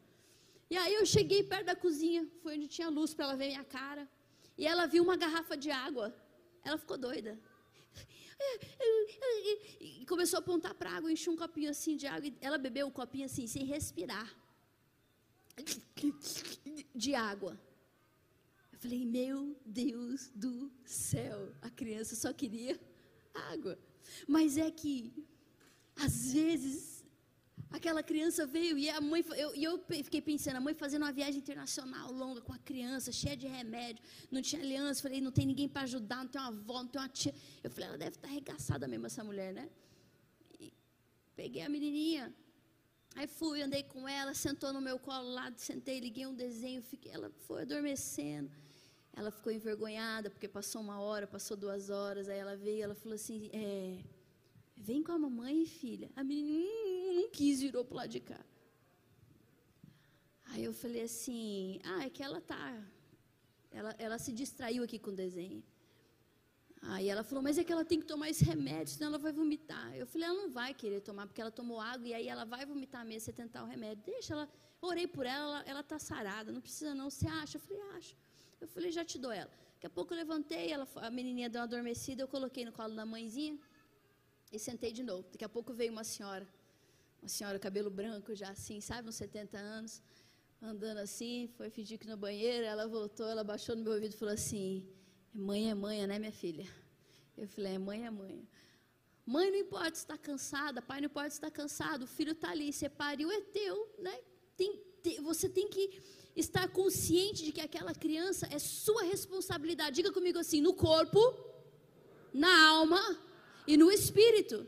E aí eu cheguei perto da cozinha, foi onde tinha luz para ela ver minha cara. E ela viu uma garrafa de água. Ela ficou doida. E começou a apontar para água, encheu um copinho assim de água. E ela bebeu o um copinho assim, sem respirar. De água. Eu falei, meu Deus do céu. A criança só queria água. Mas é que, às vezes, Aquela criança veio e a mãe, eu, eu fiquei pensando, a mãe fazendo uma viagem internacional longa com a criança, cheia de remédio, não tinha aliança, falei, não tem ninguém para ajudar, não tem uma avó, não tem uma tia. Eu falei, ela deve estar arregaçada mesmo, essa mulher, né? E peguei a menininha, aí fui, andei com ela, sentou no meu colo lá, sentei, liguei um desenho, fiquei, ela foi adormecendo. Ela ficou envergonhada, porque passou uma hora, passou duas horas, aí ela veio, ela falou assim, é, vem com a mamãe, filha. A menina, hum, não quis, virou para o lado de cá. Aí eu falei assim, ah, é que ela tá, ela, ela se distraiu aqui com o desenho. Aí ela falou, mas é que ela tem que tomar esse remédio, senão ela vai vomitar. Eu falei, ela não vai querer tomar, porque ela tomou água e aí ela vai vomitar mesmo, você tentar o remédio. Deixa ela, orei por ela, ela está sarada, não precisa não, você acha? Eu falei, acho. Eu falei, já te dou ela. Daqui a pouco eu levantei, ela, a menininha deu uma adormecida, eu coloquei no colo da mãezinha e sentei de novo. Daqui a pouco veio uma senhora uma senhora cabelo branco já assim, sabe, uns 70 anos, andando assim, foi fingir que no banheiro, ela voltou, ela baixou no meu ouvido e falou assim: "Mãe é mãe, né, minha filha?" Eu falei: "É mãe é mãe". Mãe não importa estar cansada, pai não importa estar cansado, o filho está ali, você pariu, é teu, né? Tem, tem, você tem que estar consciente de que aquela criança é sua responsabilidade. Diga comigo assim: no corpo, na alma e no espírito.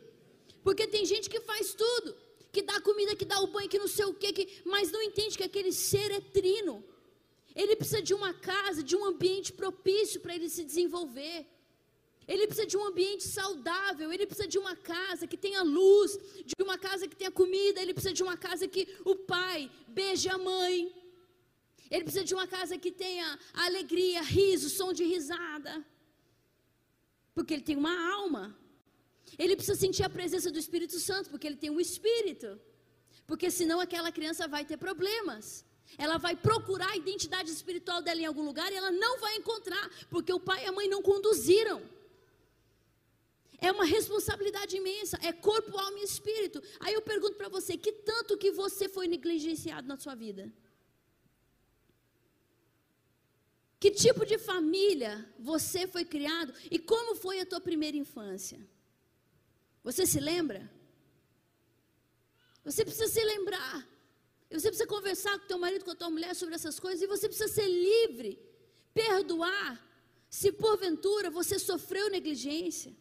Porque tem gente que faz tudo que dá comida, que dá o banho, que não sei o quê, que, mas não entende que aquele ser é trino. Ele precisa de uma casa, de um ambiente propício para ele se desenvolver. Ele precisa de um ambiente saudável, ele precisa de uma casa que tenha luz, de uma casa que tenha comida, ele precisa de uma casa que o pai beije a mãe. Ele precisa de uma casa que tenha alegria, riso, som de risada. Porque ele tem uma alma. Ele precisa sentir a presença do Espírito Santo, porque ele tem um espírito. Porque senão aquela criança vai ter problemas. Ela vai procurar a identidade espiritual dela em algum lugar e ela não vai encontrar, porque o pai e a mãe não conduziram. É uma responsabilidade imensa, é corpo, alma e espírito. Aí eu pergunto para você, que tanto que você foi negligenciado na sua vida? Que tipo de família você foi criado e como foi a tua primeira infância? Você se lembra? Você precisa se lembrar. Você precisa conversar com teu marido, com a tua mulher sobre essas coisas. E você precisa ser livre, perdoar. Se porventura você sofreu negligência.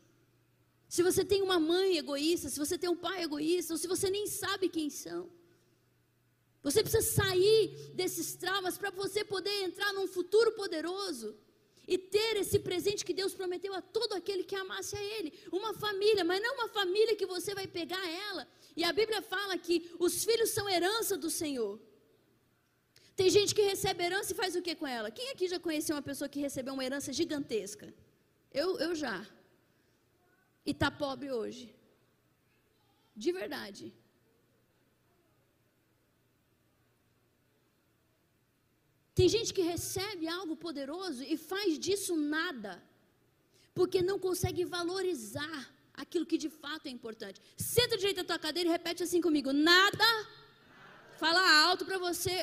Se você tem uma mãe egoísta, se você tem um pai egoísta, ou se você nem sabe quem são. Você precisa sair desses traumas para você poder entrar num futuro poderoso e ter esse presente que Deus prometeu a todo aquele que amasse a Ele. Uma família, mas não uma família que você vai pegar ela. E a Bíblia fala que os filhos são herança do Senhor. Tem gente que recebe herança e faz o que com ela? Quem aqui já conheceu uma pessoa que recebeu uma herança gigantesca? Eu, eu já. E está pobre hoje. De verdade. Tem gente que recebe algo poderoso e faz disso nada, porque não consegue valorizar aquilo que de fato é importante. Senta direito na tua cadeira e repete assim comigo: nada. Fala alto para você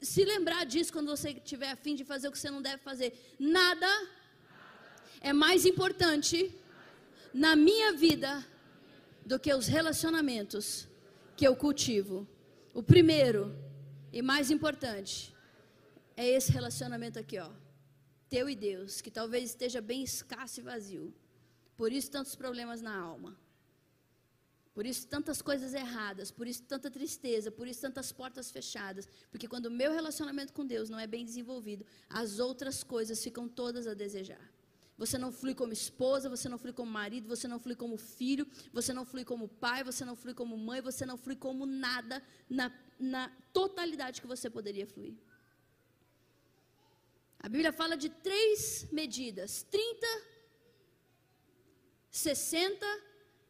se lembrar disso quando você tiver afim de fazer o que você não deve fazer. Nada é mais importante na minha vida do que os relacionamentos que eu cultivo. O primeiro e mais importante é esse relacionamento aqui, ó. Teu e Deus, que talvez esteja bem escasso e vazio. Por isso tantos problemas na alma. Por isso tantas coisas erradas, por isso tanta tristeza, por isso tantas portas fechadas, porque quando o meu relacionamento com Deus não é bem desenvolvido, as outras coisas ficam todas a desejar. Você não flui como esposa, você não flui como marido, você não flui como filho, você não flui como pai, você não flui como mãe, você não flui como nada na, na totalidade que você poderia fluir. A Bíblia fala de três medidas: 30, 60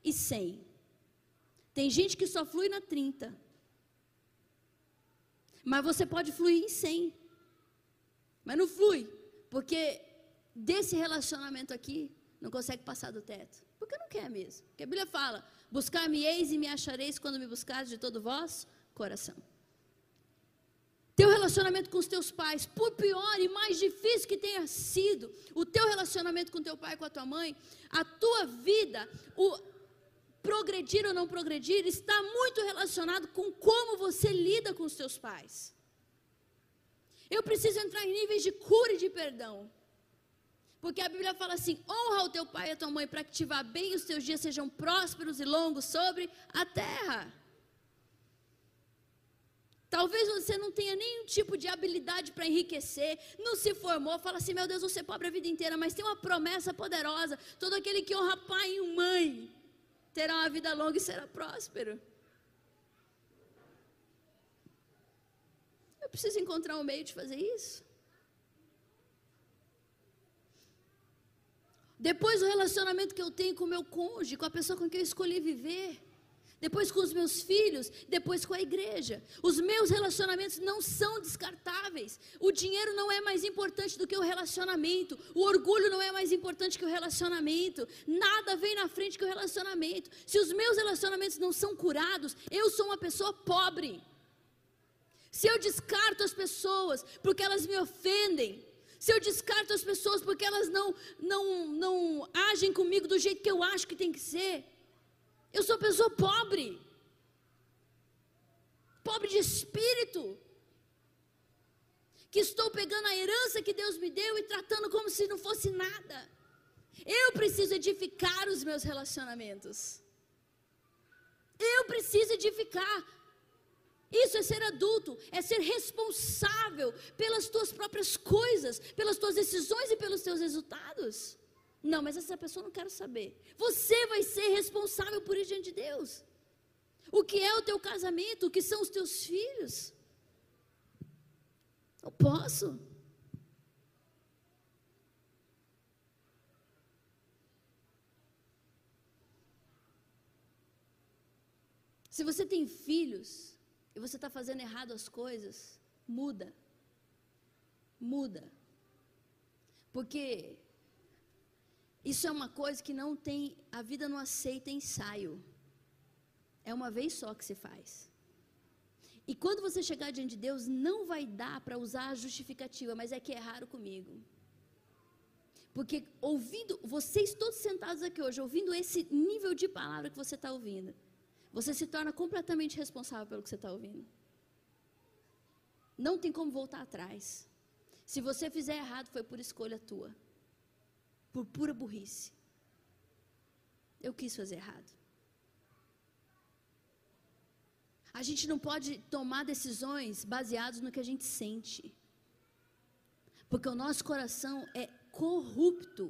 e 100. Tem gente que só flui na 30. Mas você pode fluir em 100. Mas não flui, porque desse relacionamento aqui não consegue passar do teto. Porque não quer mesmo. Porque a Bíblia fala: Buscar-me-eis e me achareis quando me buscares de todo vós coração. Teu relacionamento com os teus pais, por pior e mais difícil que tenha sido, o teu relacionamento com teu pai e com a tua mãe, a tua vida, o, progredir ou não progredir está muito relacionado com como você lida com os seus pais. Eu preciso entrar em níveis de cura e de perdão. Porque a Bíblia fala assim: honra o teu pai e a tua mãe para que te vá bem e os teus dias sejam prósperos e longos sobre a terra. Talvez você não tenha nenhum tipo de habilidade para enriquecer, não se formou, fala assim: meu Deus, vou ser pobre a vida inteira, mas tem uma promessa poderosa: todo aquele que honra pai e mãe terá uma vida longa e será próspero. Eu preciso encontrar um meio de fazer isso. Depois o relacionamento que eu tenho com o meu cônjuge, com a pessoa com quem eu escolhi viver depois com os meus filhos, depois com a igreja. Os meus relacionamentos não são descartáveis. O dinheiro não é mais importante do que o relacionamento. O orgulho não é mais importante que o relacionamento. Nada vem na frente que o relacionamento. Se os meus relacionamentos não são curados, eu sou uma pessoa pobre. Se eu descarto as pessoas porque elas me ofendem, se eu descarto as pessoas porque elas não, não, não agem comigo do jeito que eu acho que tem que ser, eu sou pessoa pobre. Pobre de espírito. Que estou pegando a herança que Deus me deu e tratando como se não fosse nada. Eu preciso edificar os meus relacionamentos. Eu preciso edificar. Isso é ser adulto, é ser responsável pelas tuas próprias coisas, pelas tuas decisões e pelos teus resultados. Não, mas essa pessoa não quero saber. Você vai ser responsável por isso diante de Deus. O que é o teu casamento? O que são os teus filhos? Eu posso. Se você tem filhos e você está fazendo errado as coisas, muda. Muda. Porque isso é uma coisa que não tem, a vida não aceita ensaio. É uma vez só que se faz. E quando você chegar diante de Deus, não vai dar para usar a justificativa, mas é que erraram comigo. Porque ouvindo, vocês todos sentados aqui hoje, ouvindo esse nível de palavra que você está ouvindo, você se torna completamente responsável pelo que você está ouvindo. Não tem como voltar atrás. Se você fizer errado, foi por escolha tua por pura burrice. Eu quis fazer errado. A gente não pode tomar decisões baseadas no que a gente sente. Porque o nosso coração é corrupto.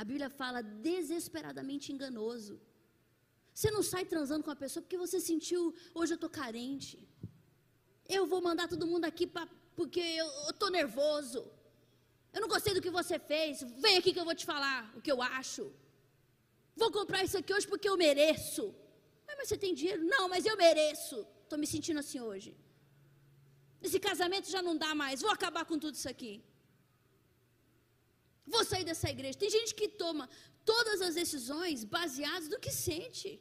A Bíblia fala desesperadamente enganoso. Você não sai transando com a pessoa porque você sentiu, hoje eu estou carente. Eu vou mandar todo mundo aqui pra, porque eu estou nervoso. Eu não gostei do que você fez. Vem aqui que eu vou te falar o que eu acho. Vou comprar isso aqui hoje porque eu mereço. Mas você tem dinheiro? Não, mas eu mereço. Estou me sentindo assim hoje. Esse casamento já não dá mais. Vou acabar com tudo isso aqui. Vou sair dessa igreja. Tem gente que toma todas as decisões baseadas no que sente.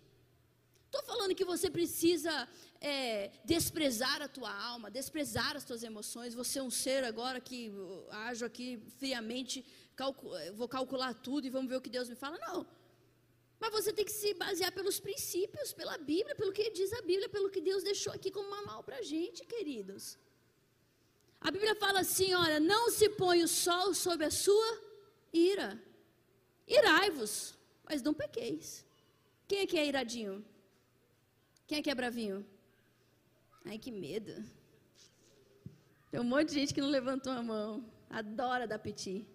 Estou falando que você precisa é, desprezar a tua alma, desprezar as tuas emoções. Você é um ser agora que uh, ajo aqui friamente, calcu vou calcular tudo e vamos ver o que Deus me fala. Não. Mas você tem que se basear pelos princípios, pela Bíblia, pelo que diz a Bíblia, pelo que Deus deixou aqui como manual para a gente, queridos. A Bíblia fala assim: olha, não se põe o sol sobre a sua ira. Irai-vos, mas não pequeis. Quem é que é iradinho? Quem é que é bravinho? Ai, que medo. Tem um monte de gente que não levantou a mão. Adora dar piti.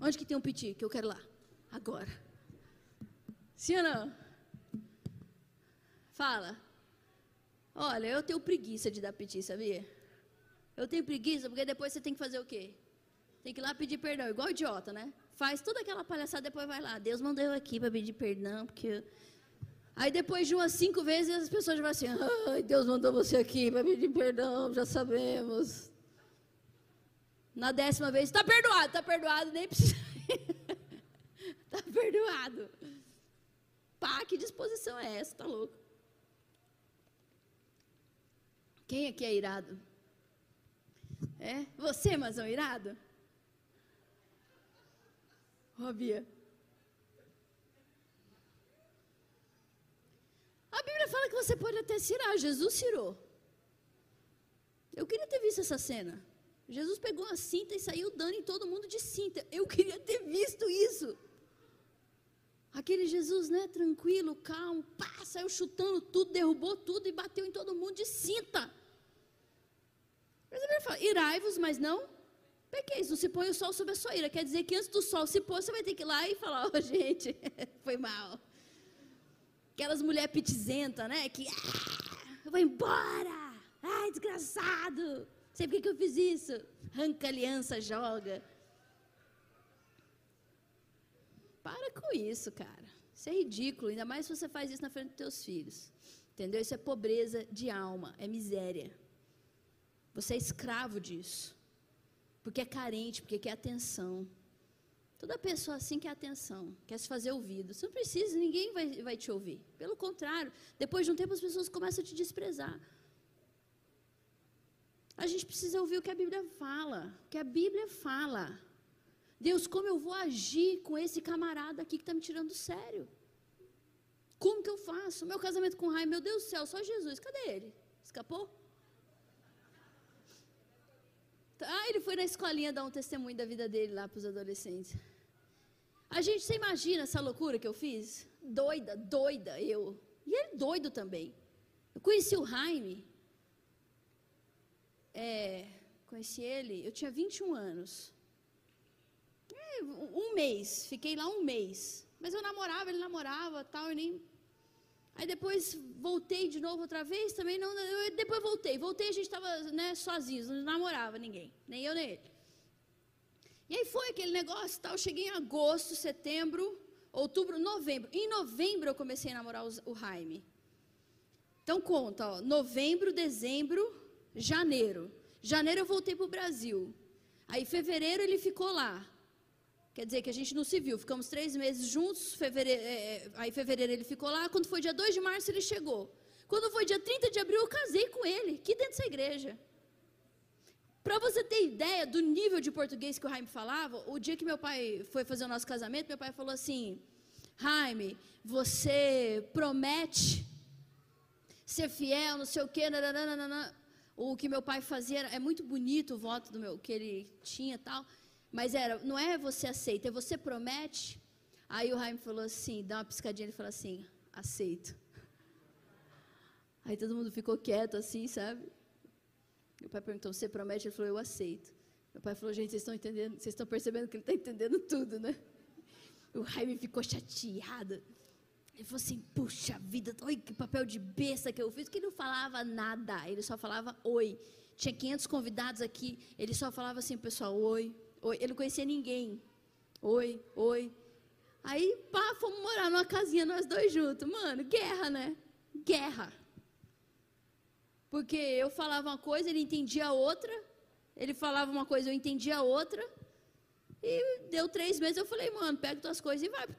Onde que tem um piti que eu quero lá? Agora. Sim ou não? Fala. Olha, eu tenho preguiça de dar piti, sabia? Eu tenho preguiça porque depois você tem que fazer o quê? Tem que ir lá pedir perdão, igual idiota, né? Faz toda aquela palhaçada, depois vai lá. Deus mandou eu aqui para pedir perdão, porque. Aí depois de umas cinco vezes as pessoas vão assim: Ai, Deus mandou você aqui para pedir perdão, já sabemos. Na décima vez, está perdoado, está perdoado, nem precisa. Está perdoado. Pá, que disposição é essa? Tá louco. Quem aqui é irado? É? Você, mas é irado? Ó, Bia. A Bíblia fala que você pode até cirar. Jesus cirou. Eu queria ter visto essa cena. Jesus pegou uma cinta e saiu dando em todo mundo de cinta. Eu queria ter visto isso. Aquele Jesus, né, tranquilo, calmo, pá, saiu chutando tudo, derrubou tudo e bateu em todo mundo de cinta. Mas a Bíblia fala, irai-vos, mas não pequeis, não se põe o sol sobre a sua ira. Quer dizer que antes do sol se pôr, você vai ter que ir lá e falar, ó oh, gente, foi mal. Aquelas mulheres pitizentas, né, que, ah, eu vou embora, ai, desgraçado, sei por que eu fiz isso. Arranca aliança, joga. Para com isso, cara. Isso é ridículo, ainda mais se você faz isso na frente dos teus filhos. Entendeu? Isso é pobreza de alma, é miséria. Você é escravo disso. Porque é carente, porque quer atenção. Toda pessoa assim quer atenção, quer se fazer ouvido. Você não precisa, ninguém vai, vai te ouvir. Pelo contrário, depois de um tempo as pessoas começam a te desprezar. A gente precisa ouvir o que a Bíblia fala. O que a Bíblia fala. Deus, como eu vou agir com esse camarada aqui que está me tirando do sério? Como que eu faço? Meu casamento com o Raio, meu Deus do céu, só Jesus, cadê ele? Escapou? Ah, ele foi na escolinha dar um testemunho da vida dele lá para os adolescentes. A gente, você imagina essa loucura que eu fiz? Doida, doida, eu. E ele doido também. Eu conheci o Jaime. É, conheci ele, eu tinha 21 anos um mês, fiquei lá um mês. Mas eu namorava, ele namorava, tal, e nem. Aí depois voltei de novo outra vez, também não. Depois voltei, voltei, a gente estava né, sozinhos, não namorava ninguém, nem eu nem ele. E aí foi aquele negócio tal. Cheguei em agosto, setembro, outubro, novembro. Em novembro eu comecei a namorar o Jaime. Então conta, ó, novembro, dezembro, janeiro. Janeiro eu voltei para o Brasil. Aí fevereiro ele ficou lá. Quer dizer que a gente não se viu, ficamos três meses juntos, fevereiro, é, é aí fevereiro ele ficou lá, quando foi dia 2 de março ele chegou. Quando foi dia 30 de abril eu casei com ele, aqui dentro dessa igreja. Para você ter ideia do nível de português que o Jaime falava, o dia que meu pai foi fazer o nosso casamento, meu pai falou assim: Jaime, você promete ser fiel, não sei o quê, nananana. o que meu pai fazia é muito bonito o voto do meu que ele tinha tal. Mas era, não é você aceita, é você promete. Aí o Jaime falou assim, dá uma piscadinha, ele falou assim, aceito. Aí todo mundo ficou quieto assim, sabe? Meu pai perguntou, você promete? Ele falou, eu aceito. Meu pai falou, gente, vocês estão entendendo, vocês estão percebendo que ele está entendendo tudo, né? O Jaime ficou chateado. Ele falou assim, puxa vida, oi, que papel de besta que eu fiz, que ele não falava nada, ele só falava oi. Tinha 500 convidados aqui, ele só falava assim, pessoal, oi, Oi, ele não conhecia ninguém. Oi, oi. Aí, pá, fomos morar numa casinha nós dois juntos. Mano, guerra, né? Guerra. Porque eu falava uma coisa, ele entendia outra. Ele falava uma coisa, eu entendia outra. E deu três meses, eu falei, mano, pega tuas coisas e vai para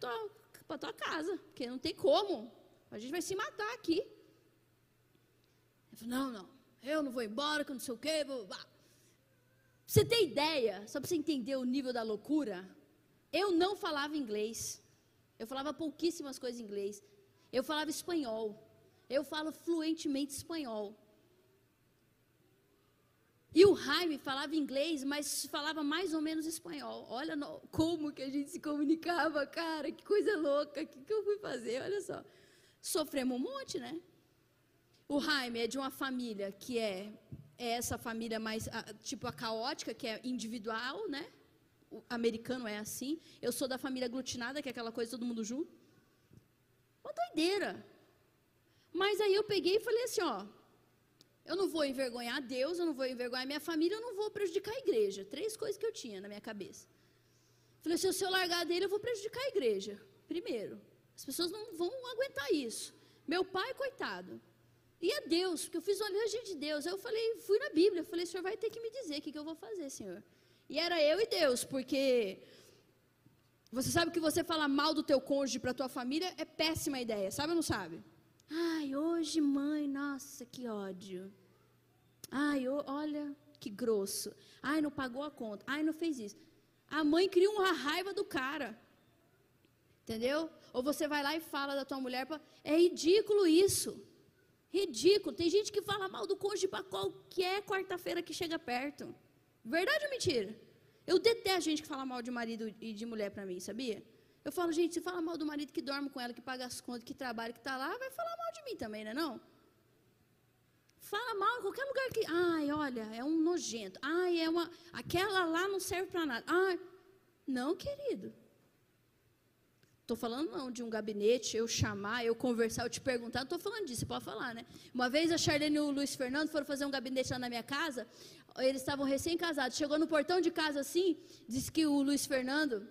tua, tua casa. Porque não tem como. A gente vai se matar aqui. Ele falou, não, não, eu não vou embora, que não sei o quê. Blá, blá. Você ter ideia, só para você entender o nível da loucura, eu não falava inglês. Eu falava pouquíssimas coisas em inglês. Eu falava espanhol. Eu falo fluentemente espanhol. E o Jaime falava inglês, mas falava mais ou menos espanhol. Olha no, como que a gente se comunicava, cara, que coisa louca, o que, que eu fui fazer? Olha só. Sofremos um monte, né? O Jaime é de uma família que é, é essa família mais, tipo a caótica, que é individual, né? O americano é assim. Eu sou da família aglutinada, que é aquela coisa todo mundo junto. Uma doideira. Mas aí eu peguei e falei assim, ó, eu não vou envergonhar Deus, eu não vou envergonhar minha família, eu não vou prejudicar a igreja. Três coisas que eu tinha na minha cabeça. Falei, se eu largar dele, eu vou prejudicar a igreja. Primeiro, as pessoas não vão aguentar isso. Meu pai, coitado. E é Deus, porque eu fiz uma linha de Deus. Aí eu falei, fui na Bíblia, eu falei, o senhor vai ter que me dizer o que, que eu vou fazer, senhor. E era eu e Deus, porque você sabe que você falar mal do teu cônjuge para tua família é péssima ideia, sabe ou não sabe? Ai, hoje, mãe, nossa, que ódio. Ai, olha, que grosso. Ai, não pagou a conta. Ai, não fez isso. A mãe cria uma raiva do cara. Entendeu? Ou você vai lá e fala da tua mulher. Pra... É ridículo isso. Ridículo. Tem gente que fala mal do cônjuge para qualquer quarta-feira que chega perto. Verdade ou mentira? Eu detesto gente que fala mal de marido e de mulher para mim, sabia? Eu falo, gente, se fala mal do marido que dorme com ela, que paga as contas, que trabalha, que está lá, vai falar mal de mim também, não é não? Fala mal em qualquer lugar que. Ai, olha, é um nojento. Ai, é uma. Aquela lá não serve para nada. Ai, não, querido. Estou falando não de um gabinete, eu chamar, eu conversar, eu te perguntar, não estou falando disso, você pode falar, né? Uma vez a Charlene e o Luiz Fernando foram fazer um gabinete lá na minha casa, eles estavam recém-casados, chegou no portão de casa assim, disse que o Luiz Fernando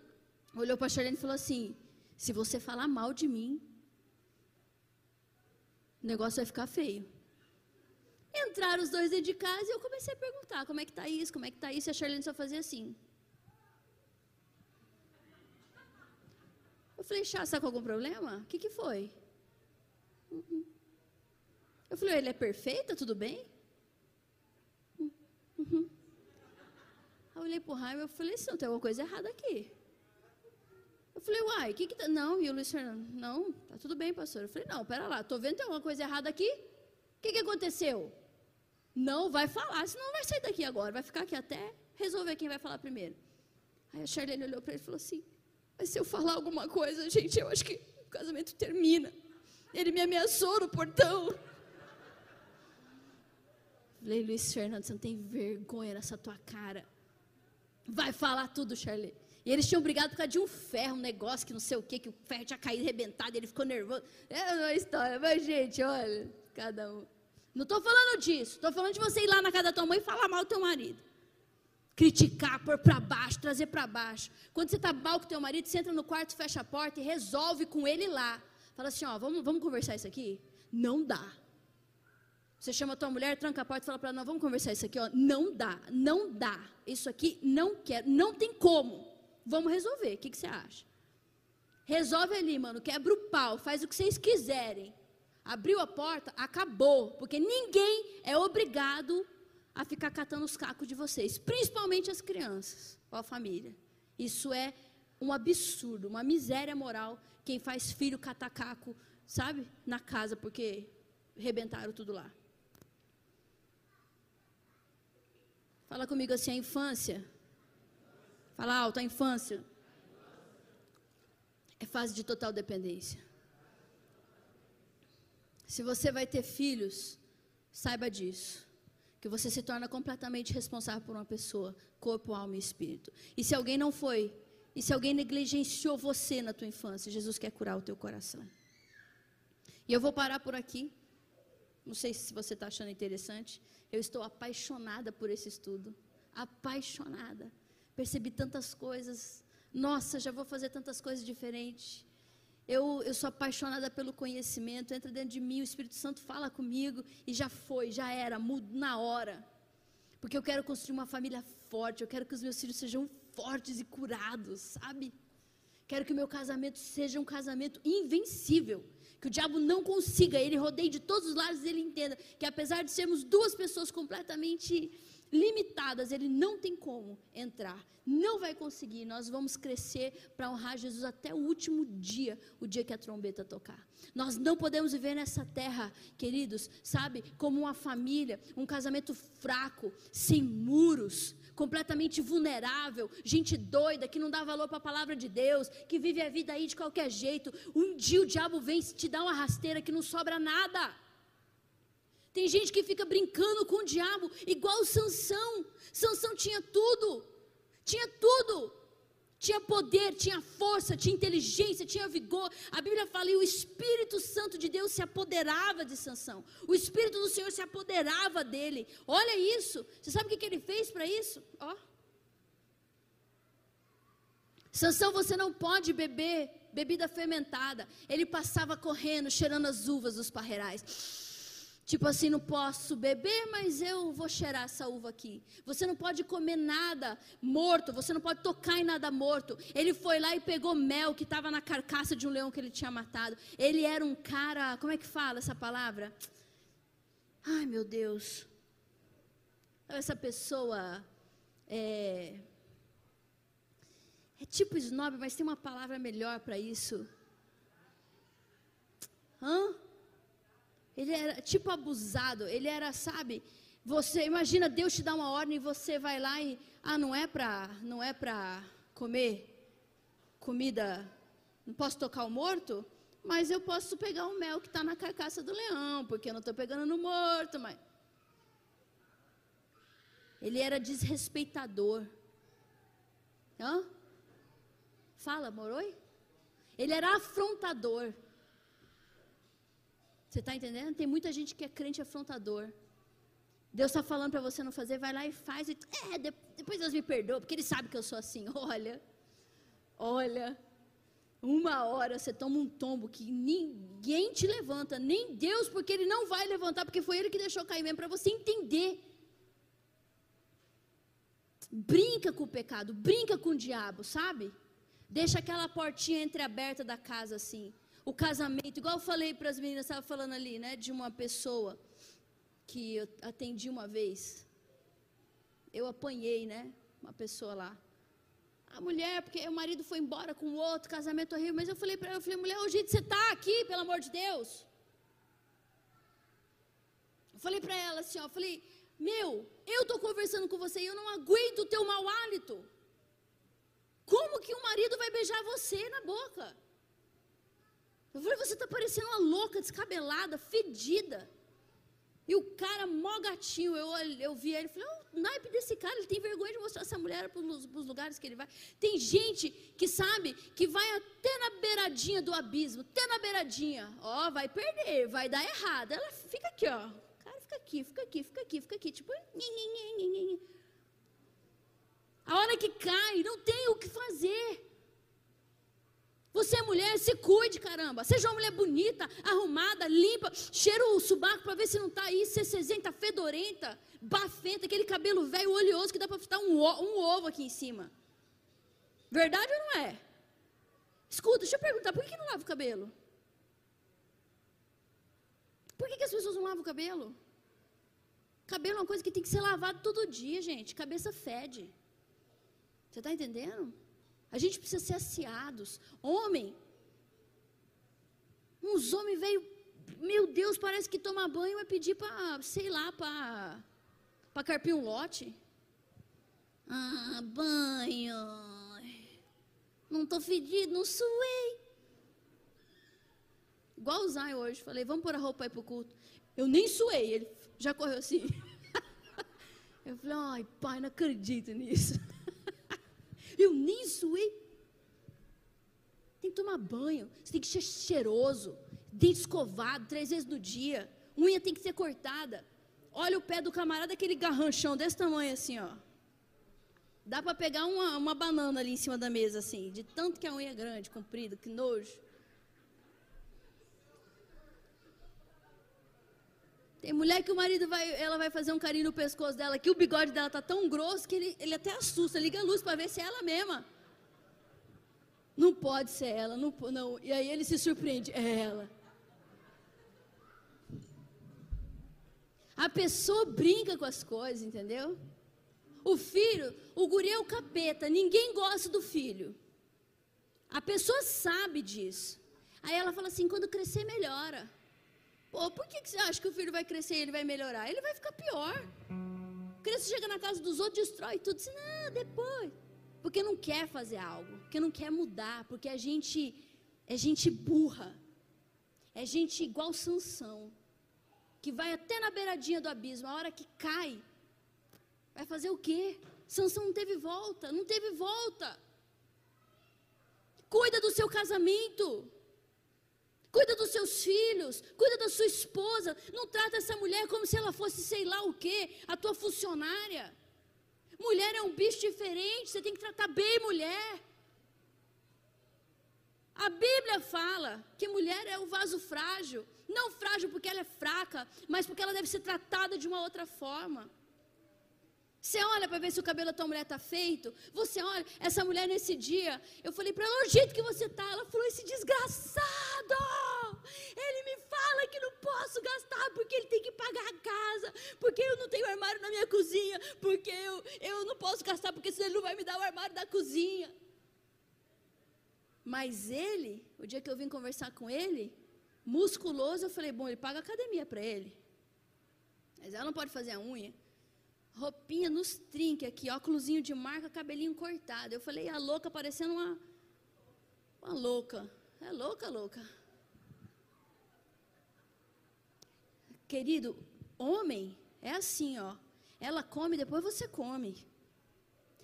olhou para a Charlene e falou assim: se você falar mal de mim, o negócio vai ficar feio. Entraram os dois dentro de casa e eu comecei a perguntar: como é que está isso, como é que está isso? E a Charlene só fazia assim. Falei: Chá, está com algum problema? O que, que foi? Uhum. Eu falei: ele é perfeito, tudo bem? Uhum. Aí eu olhei para o Raio e falei: assim, tem alguma coisa errada aqui. Eu falei, uai, o que que tá? Não, e o Luiz Fernando, não, tá tudo bem, pastor. Eu falei, não, pera lá, tô vendo que tem alguma coisa errada aqui. O que que aconteceu? Não vai falar, senão não vai sair daqui agora, vai ficar aqui até resolver quem vai falar primeiro. Aí a Charlene olhou para ele e falou assim, mas se eu falar alguma coisa, gente, eu acho que o casamento termina. Ele me ameaçou no portão. Falei, Luiz Fernando, você não tem vergonha nessa tua cara. Vai falar tudo, Charlene. E eles tinham brigado por causa de um ferro, um negócio que não sei o que, que o ferro tinha caído, arrebentado, ele ficou nervoso. É uma história, mas gente, olha, cada um. Não estou falando disso, estou falando de você ir lá na casa da tua mãe e falar mal do teu marido. Criticar, pôr para baixo, trazer para baixo. Quando você está mal com teu marido, você entra no quarto, fecha a porta e resolve com ele lá. Fala assim, ó, vamos, vamos conversar isso aqui? Não dá. Você chama a tua mulher, tranca a porta e fala para ela, não, vamos conversar isso aqui, ó. Não dá, não dá. Isso aqui não quero, não tem como. Vamos resolver. O que, que você acha? Resolve ali, mano. Quebra o pau. Faz o que vocês quiserem. Abriu a porta, acabou. Porque ninguém é obrigado a ficar catando os cacos de vocês. Principalmente as crianças ou a família. Isso é um absurdo, uma miséria moral. Quem faz filho catar caco, sabe? Na casa, porque rebentaram tudo lá. Fala comigo assim, a infância Fala alto, a infância é fase de total dependência. Se você vai ter filhos, saiba disso. Que você se torna completamente responsável por uma pessoa, corpo, alma e espírito. E se alguém não foi, e se alguém negligenciou você na tua infância, Jesus quer curar o teu coração. E eu vou parar por aqui. Não sei se você está achando interessante. Eu estou apaixonada por esse estudo. Apaixonada percebi tantas coisas. Nossa, já vou fazer tantas coisas diferentes. Eu, eu sou apaixonada pelo conhecimento, entra dentro de mim, o Espírito Santo fala comigo e já foi, já era, mudo na hora. Porque eu quero construir uma família forte, eu quero que os meus filhos sejam fortes e curados, sabe? Quero que o meu casamento seja um casamento invencível. Que o diabo não consiga, ele rodeie de todos os lados e ele entenda que apesar de sermos duas pessoas completamente limitadas, ele não tem como entrar, não vai conseguir. Nós vamos crescer para honrar Jesus até o último dia, o dia que a trombeta tocar. Nós não podemos viver nessa terra, queridos, sabe, como uma família, um casamento fraco, sem muros, completamente vulnerável, gente doida que não dá valor para a palavra de Deus, que vive a vida aí de qualquer jeito. Um dia o diabo vem te dar uma rasteira que não sobra nada. Tem gente que fica brincando com o diabo, igual Sansão. Sansão tinha tudo. Tinha tudo. Tinha poder, tinha força, tinha inteligência, tinha vigor. A Bíblia fala e o Espírito Santo de Deus se apoderava de Sansão. O Espírito do Senhor se apoderava dele. Olha isso. Você sabe o que, que ele fez para isso? Ó. Sansão, você não pode beber bebida fermentada. Ele passava correndo, cheirando as uvas dos parreirais. Tipo assim, não posso beber, mas eu vou cheirar essa uva aqui. Você não pode comer nada morto, você não pode tocar em nada morto. Ele foi lá e pegou mel que estava na carcaça de um leão que ele tinha matado. Ele era um cara, como é que fala essa palavra? Ai, meu Deus. Essa pessoa é, é tipo snob, mas tem uma palavra melhor para isso. Hã? Ele era tipo abusado, ele era, sabe? Você imagina Deus te dá uma ordem e você vai lá e ah, não é para, não é para comer comida, não posso tocar o morto, mas eu posso pegar o mel que está na carcaça do leão, porque eu não estou pegando no morto, mas ele era desrespeitador. Hã? Fala, moroi? Ele era afrontador. Você está entendendo? Tem muita gente que é crente afrontador. Deus está falando para você não fazer, vai lá e faz. E, é, depois Deus me perdoa, porque Ele sabe que eu sou assim. Olha, olha, uma hora você toma um tombo que ninguém te levanta, nem Deus, porque Ele não vai levantar, porque foi Ele que deixou cair mesmo, para você entender. Brinca com o pecado, brinca com o diabo, sabe? Deixa aquela portinha entreaberta da casa assim o casamento, igual eu falei para as meninas, estava falando ali, né, de uma pessoa que eu atendi uma vez. Eu apanhei, né, uma pessoa lá. A mulher, porque o marido foi embora com o outro, casamento horrível, mas eu falei para ela, eu falei, mulher, hoje você está aqui, pelo amor de Deus. Eu falei para ela assim, ó, eu falei, meu, eu estou conversando com você e eu não aguento o teu mau hálito. Como que um marido vai beijar você na boca? Eu falei, você está parecendo uma louca, descabelada, fedida. E o cara, mó gatinho, eu, eu vi ele falei, oh, o naipe desse cara, ele tem vergonha de mostrar essa mulher para os lugares que ele vai. Tem gente que sabe, que vai até na beiradinha do abismo, até na beiradinha. Ó, oh, vai perder, vai dar errado. Ela fica aqui, ó. O cara fica aqui, fica aqui, fica aqui, fica aqui. Tipo, a hora que cai, não tem o que fazer. Você é mulher, se cuide, caramba. Seja uma mulher bonita, arrumada, limpa. Cheira o subaco para ver se não está aí cecezenta, fedorenta, bafenta, aquele cabelo velho, oleoso que dá para fritar um, um ovo aqui em cima. Verdade ou não é? Escuta, deixa eu perguntar, por que, que não lava o cabelo? Por que, que as pessoas não lavam o cabelo? Cabelo é uma coisa que tem que ser lavado todo dia, gente. Cabeça fede. Você está entendendo? A gente precisa ser assiados. Homem, uns homens veio, meu Deus, parece que tomar banho é pedir para, sei lá, para para carpir um lote. Ah, banho. Não estou fedido, não suei. Igual o Zay hoje, falei, vamos pôr a roupa aí para o culto. Eu nem suei, ele já correu assim. Eu falei, ai pai, não acredito nisso. Eu nem suei. Tem que tomar banho, você tem que ser cheiroso, dente escovado três vezes no dia, unha tem que ser cortada. Olha o pé do camarada, aquele garranchão desse tamanho assim, ó. Dá para pegar uma, uma banana ali em cima da mesa, assim, de tanto que a unha é grande, comprida, que nojo. Tem mulher que o marido vai, ela vai fazer um carinho no pescoço dela, que o bigode dela tá tão grosso que ele, ele até assusta, liga a luz para ver se é ela mesma. Não pode ser ela, não, não. E aí ele se surpreende, é ela. A pessoa brinca com as coisas, entendeu? O filho, o guri é o capeta, ninguém gosta do filho. A pessoa sabe disso. Aí ela fala assim: quando crescer, melhora. Pô, por que, que você acha que o filho vai crescer e ele vai melhorar? Ele vai ficar pior. A criança chega na casa dos outros, destrói tudo. Diz, não, depois. Porque não quer fazer algo, porque não quer mudar, porque a gente é gente burra. É gente igual Sansão, que vai até na beiradinha do abismo, a hora que cai, vai fazer o quê? Sansão não teve volta, não teve volta. Cuida do seu casamento. Cuida dos seus filhos, cuida da sua esposa. Não trata essa mulher como se ela fosse sei lá o quê, a tua funcionária. Mulher é um bicho diferente, você tem que tratar bem mulher. A Bíblia fala que mulher é um vaso frágil. Não frágil porque ela é fraca, mas porque ela deve ser tratada de uma outra forma. Você olha para ver se o cabelo da tua mulher está feito. Você olha, essa mulher nesse dia, eu falei para ela, o jeito que você está. Ela falou, esse desgraçado. Ele me fala que não posso gastar porque ele tem que pagar a casa, porque eu não tenho armário na minha cozinha, porque eu, eu não posso gastar porque senão ele não vai me dar o armário da cozinha. Mas ele, o dia que eu vim conversar com ele, musculoso, eu falei, bom, ele paga academia para ele. Mas ela não pode fazer a unha roupinha nos trinques aqui, óculosinho de marca, cabelinho cortado. Eu falei, a louca parecendo uma, uma louca. É louca, louca. Querido, homem é assim, ó. Ela come, depois você come.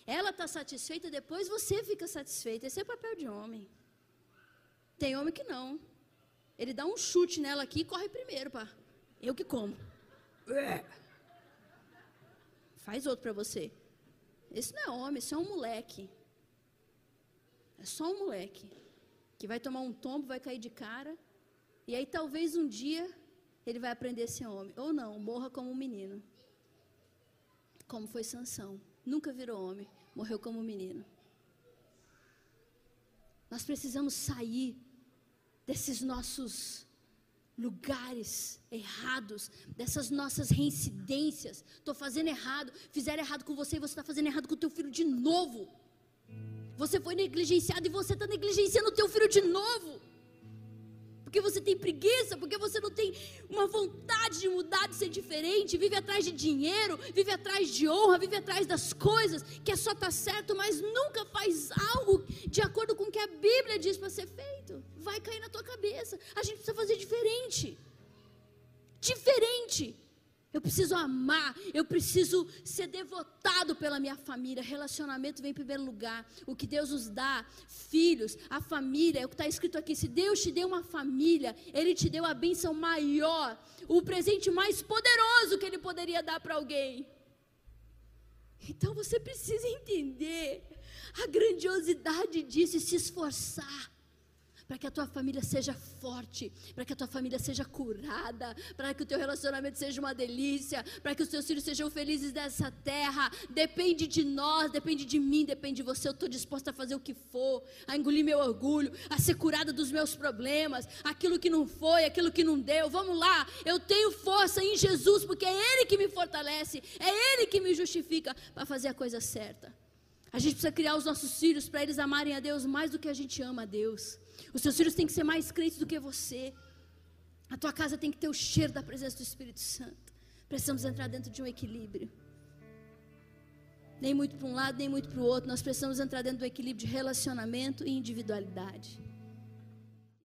Ela está satisfeita, depois você fica satisfeita. Esse é papel de homem. Tem homem que não. Ele dá um chute nela aqui e corre primeiro, pá. Eu que como. Faz outro para você. Esse não é homem, esse é um moleque. É só um moleque. Que vai tomar um tombo, vai cair de cara. E aí talvez um dia ele vai aprender a ser homem. Ou não, morra como um menino. Como foi Sansão. Nunca virou homem, morreu como um menino. Nós precisamos sair desses nossos lugares errados, dessas nossas reincidências. Estou fazendo errado, fizeram errado com você e você está fazendo errado com o teu filho de novo. Você foi negligenciado e você está negligenciando o teu filho de novo porque você tem preguiça, porque você não tem uma vontade de mudar, de ser diferente, vive atrás de dinheiro, vive atrás de honra, vive atrás das coisas, que é só estar tá certo, mas nunca faz algo de acordo com o que a Bíblia diz para ser feito. Vai cair na tua cabeça. A gente precisa fazer diferente. Diferente. Eu preciso amar, eu preciso ser devotado pela minha família. Relacionamento vem em primeiro lugar. O que Deus nos dá, filhos, a família, é o que está escrito aqui. Se Deus te deu uma família, Ele te deu a bênção maior, o presente mais poderoso que Ele poderia dar para alguém. Então você precisa entender a grandiosidade disso e se esforçar para que a tua família seja forte, para que a tua família seja curada, para que o teu relacionamento seja uma delícia, para que os teus filhos sejam felizes dessa terra. Depende de nós, depende de mim, depende de você. Eu estou disposta a fazer o que for, a engolir meu orgulho, a ser curada dos meus problemas, aquilo que não foi, aquilo que não deu. Vamos lá, eu tenho força em Jesus, porque é Ele que me fortalece, é Ele que me justifica para fazer a coisa certa. A gente precisa criar os nossos filhos para eles amarem a Deus mais do que a gente ama a Deus. Os seus filhos têm que ser mais crentes do que você. A tua casa tem que ter o cheiro da presença do Espírito Santo. Precisamos entrar dentro de um equilíbrio. Nem muito para um lado, nem muito para o outro. Nós precisamos entrar dentro do equilíbrio de relacionamento e individualidade.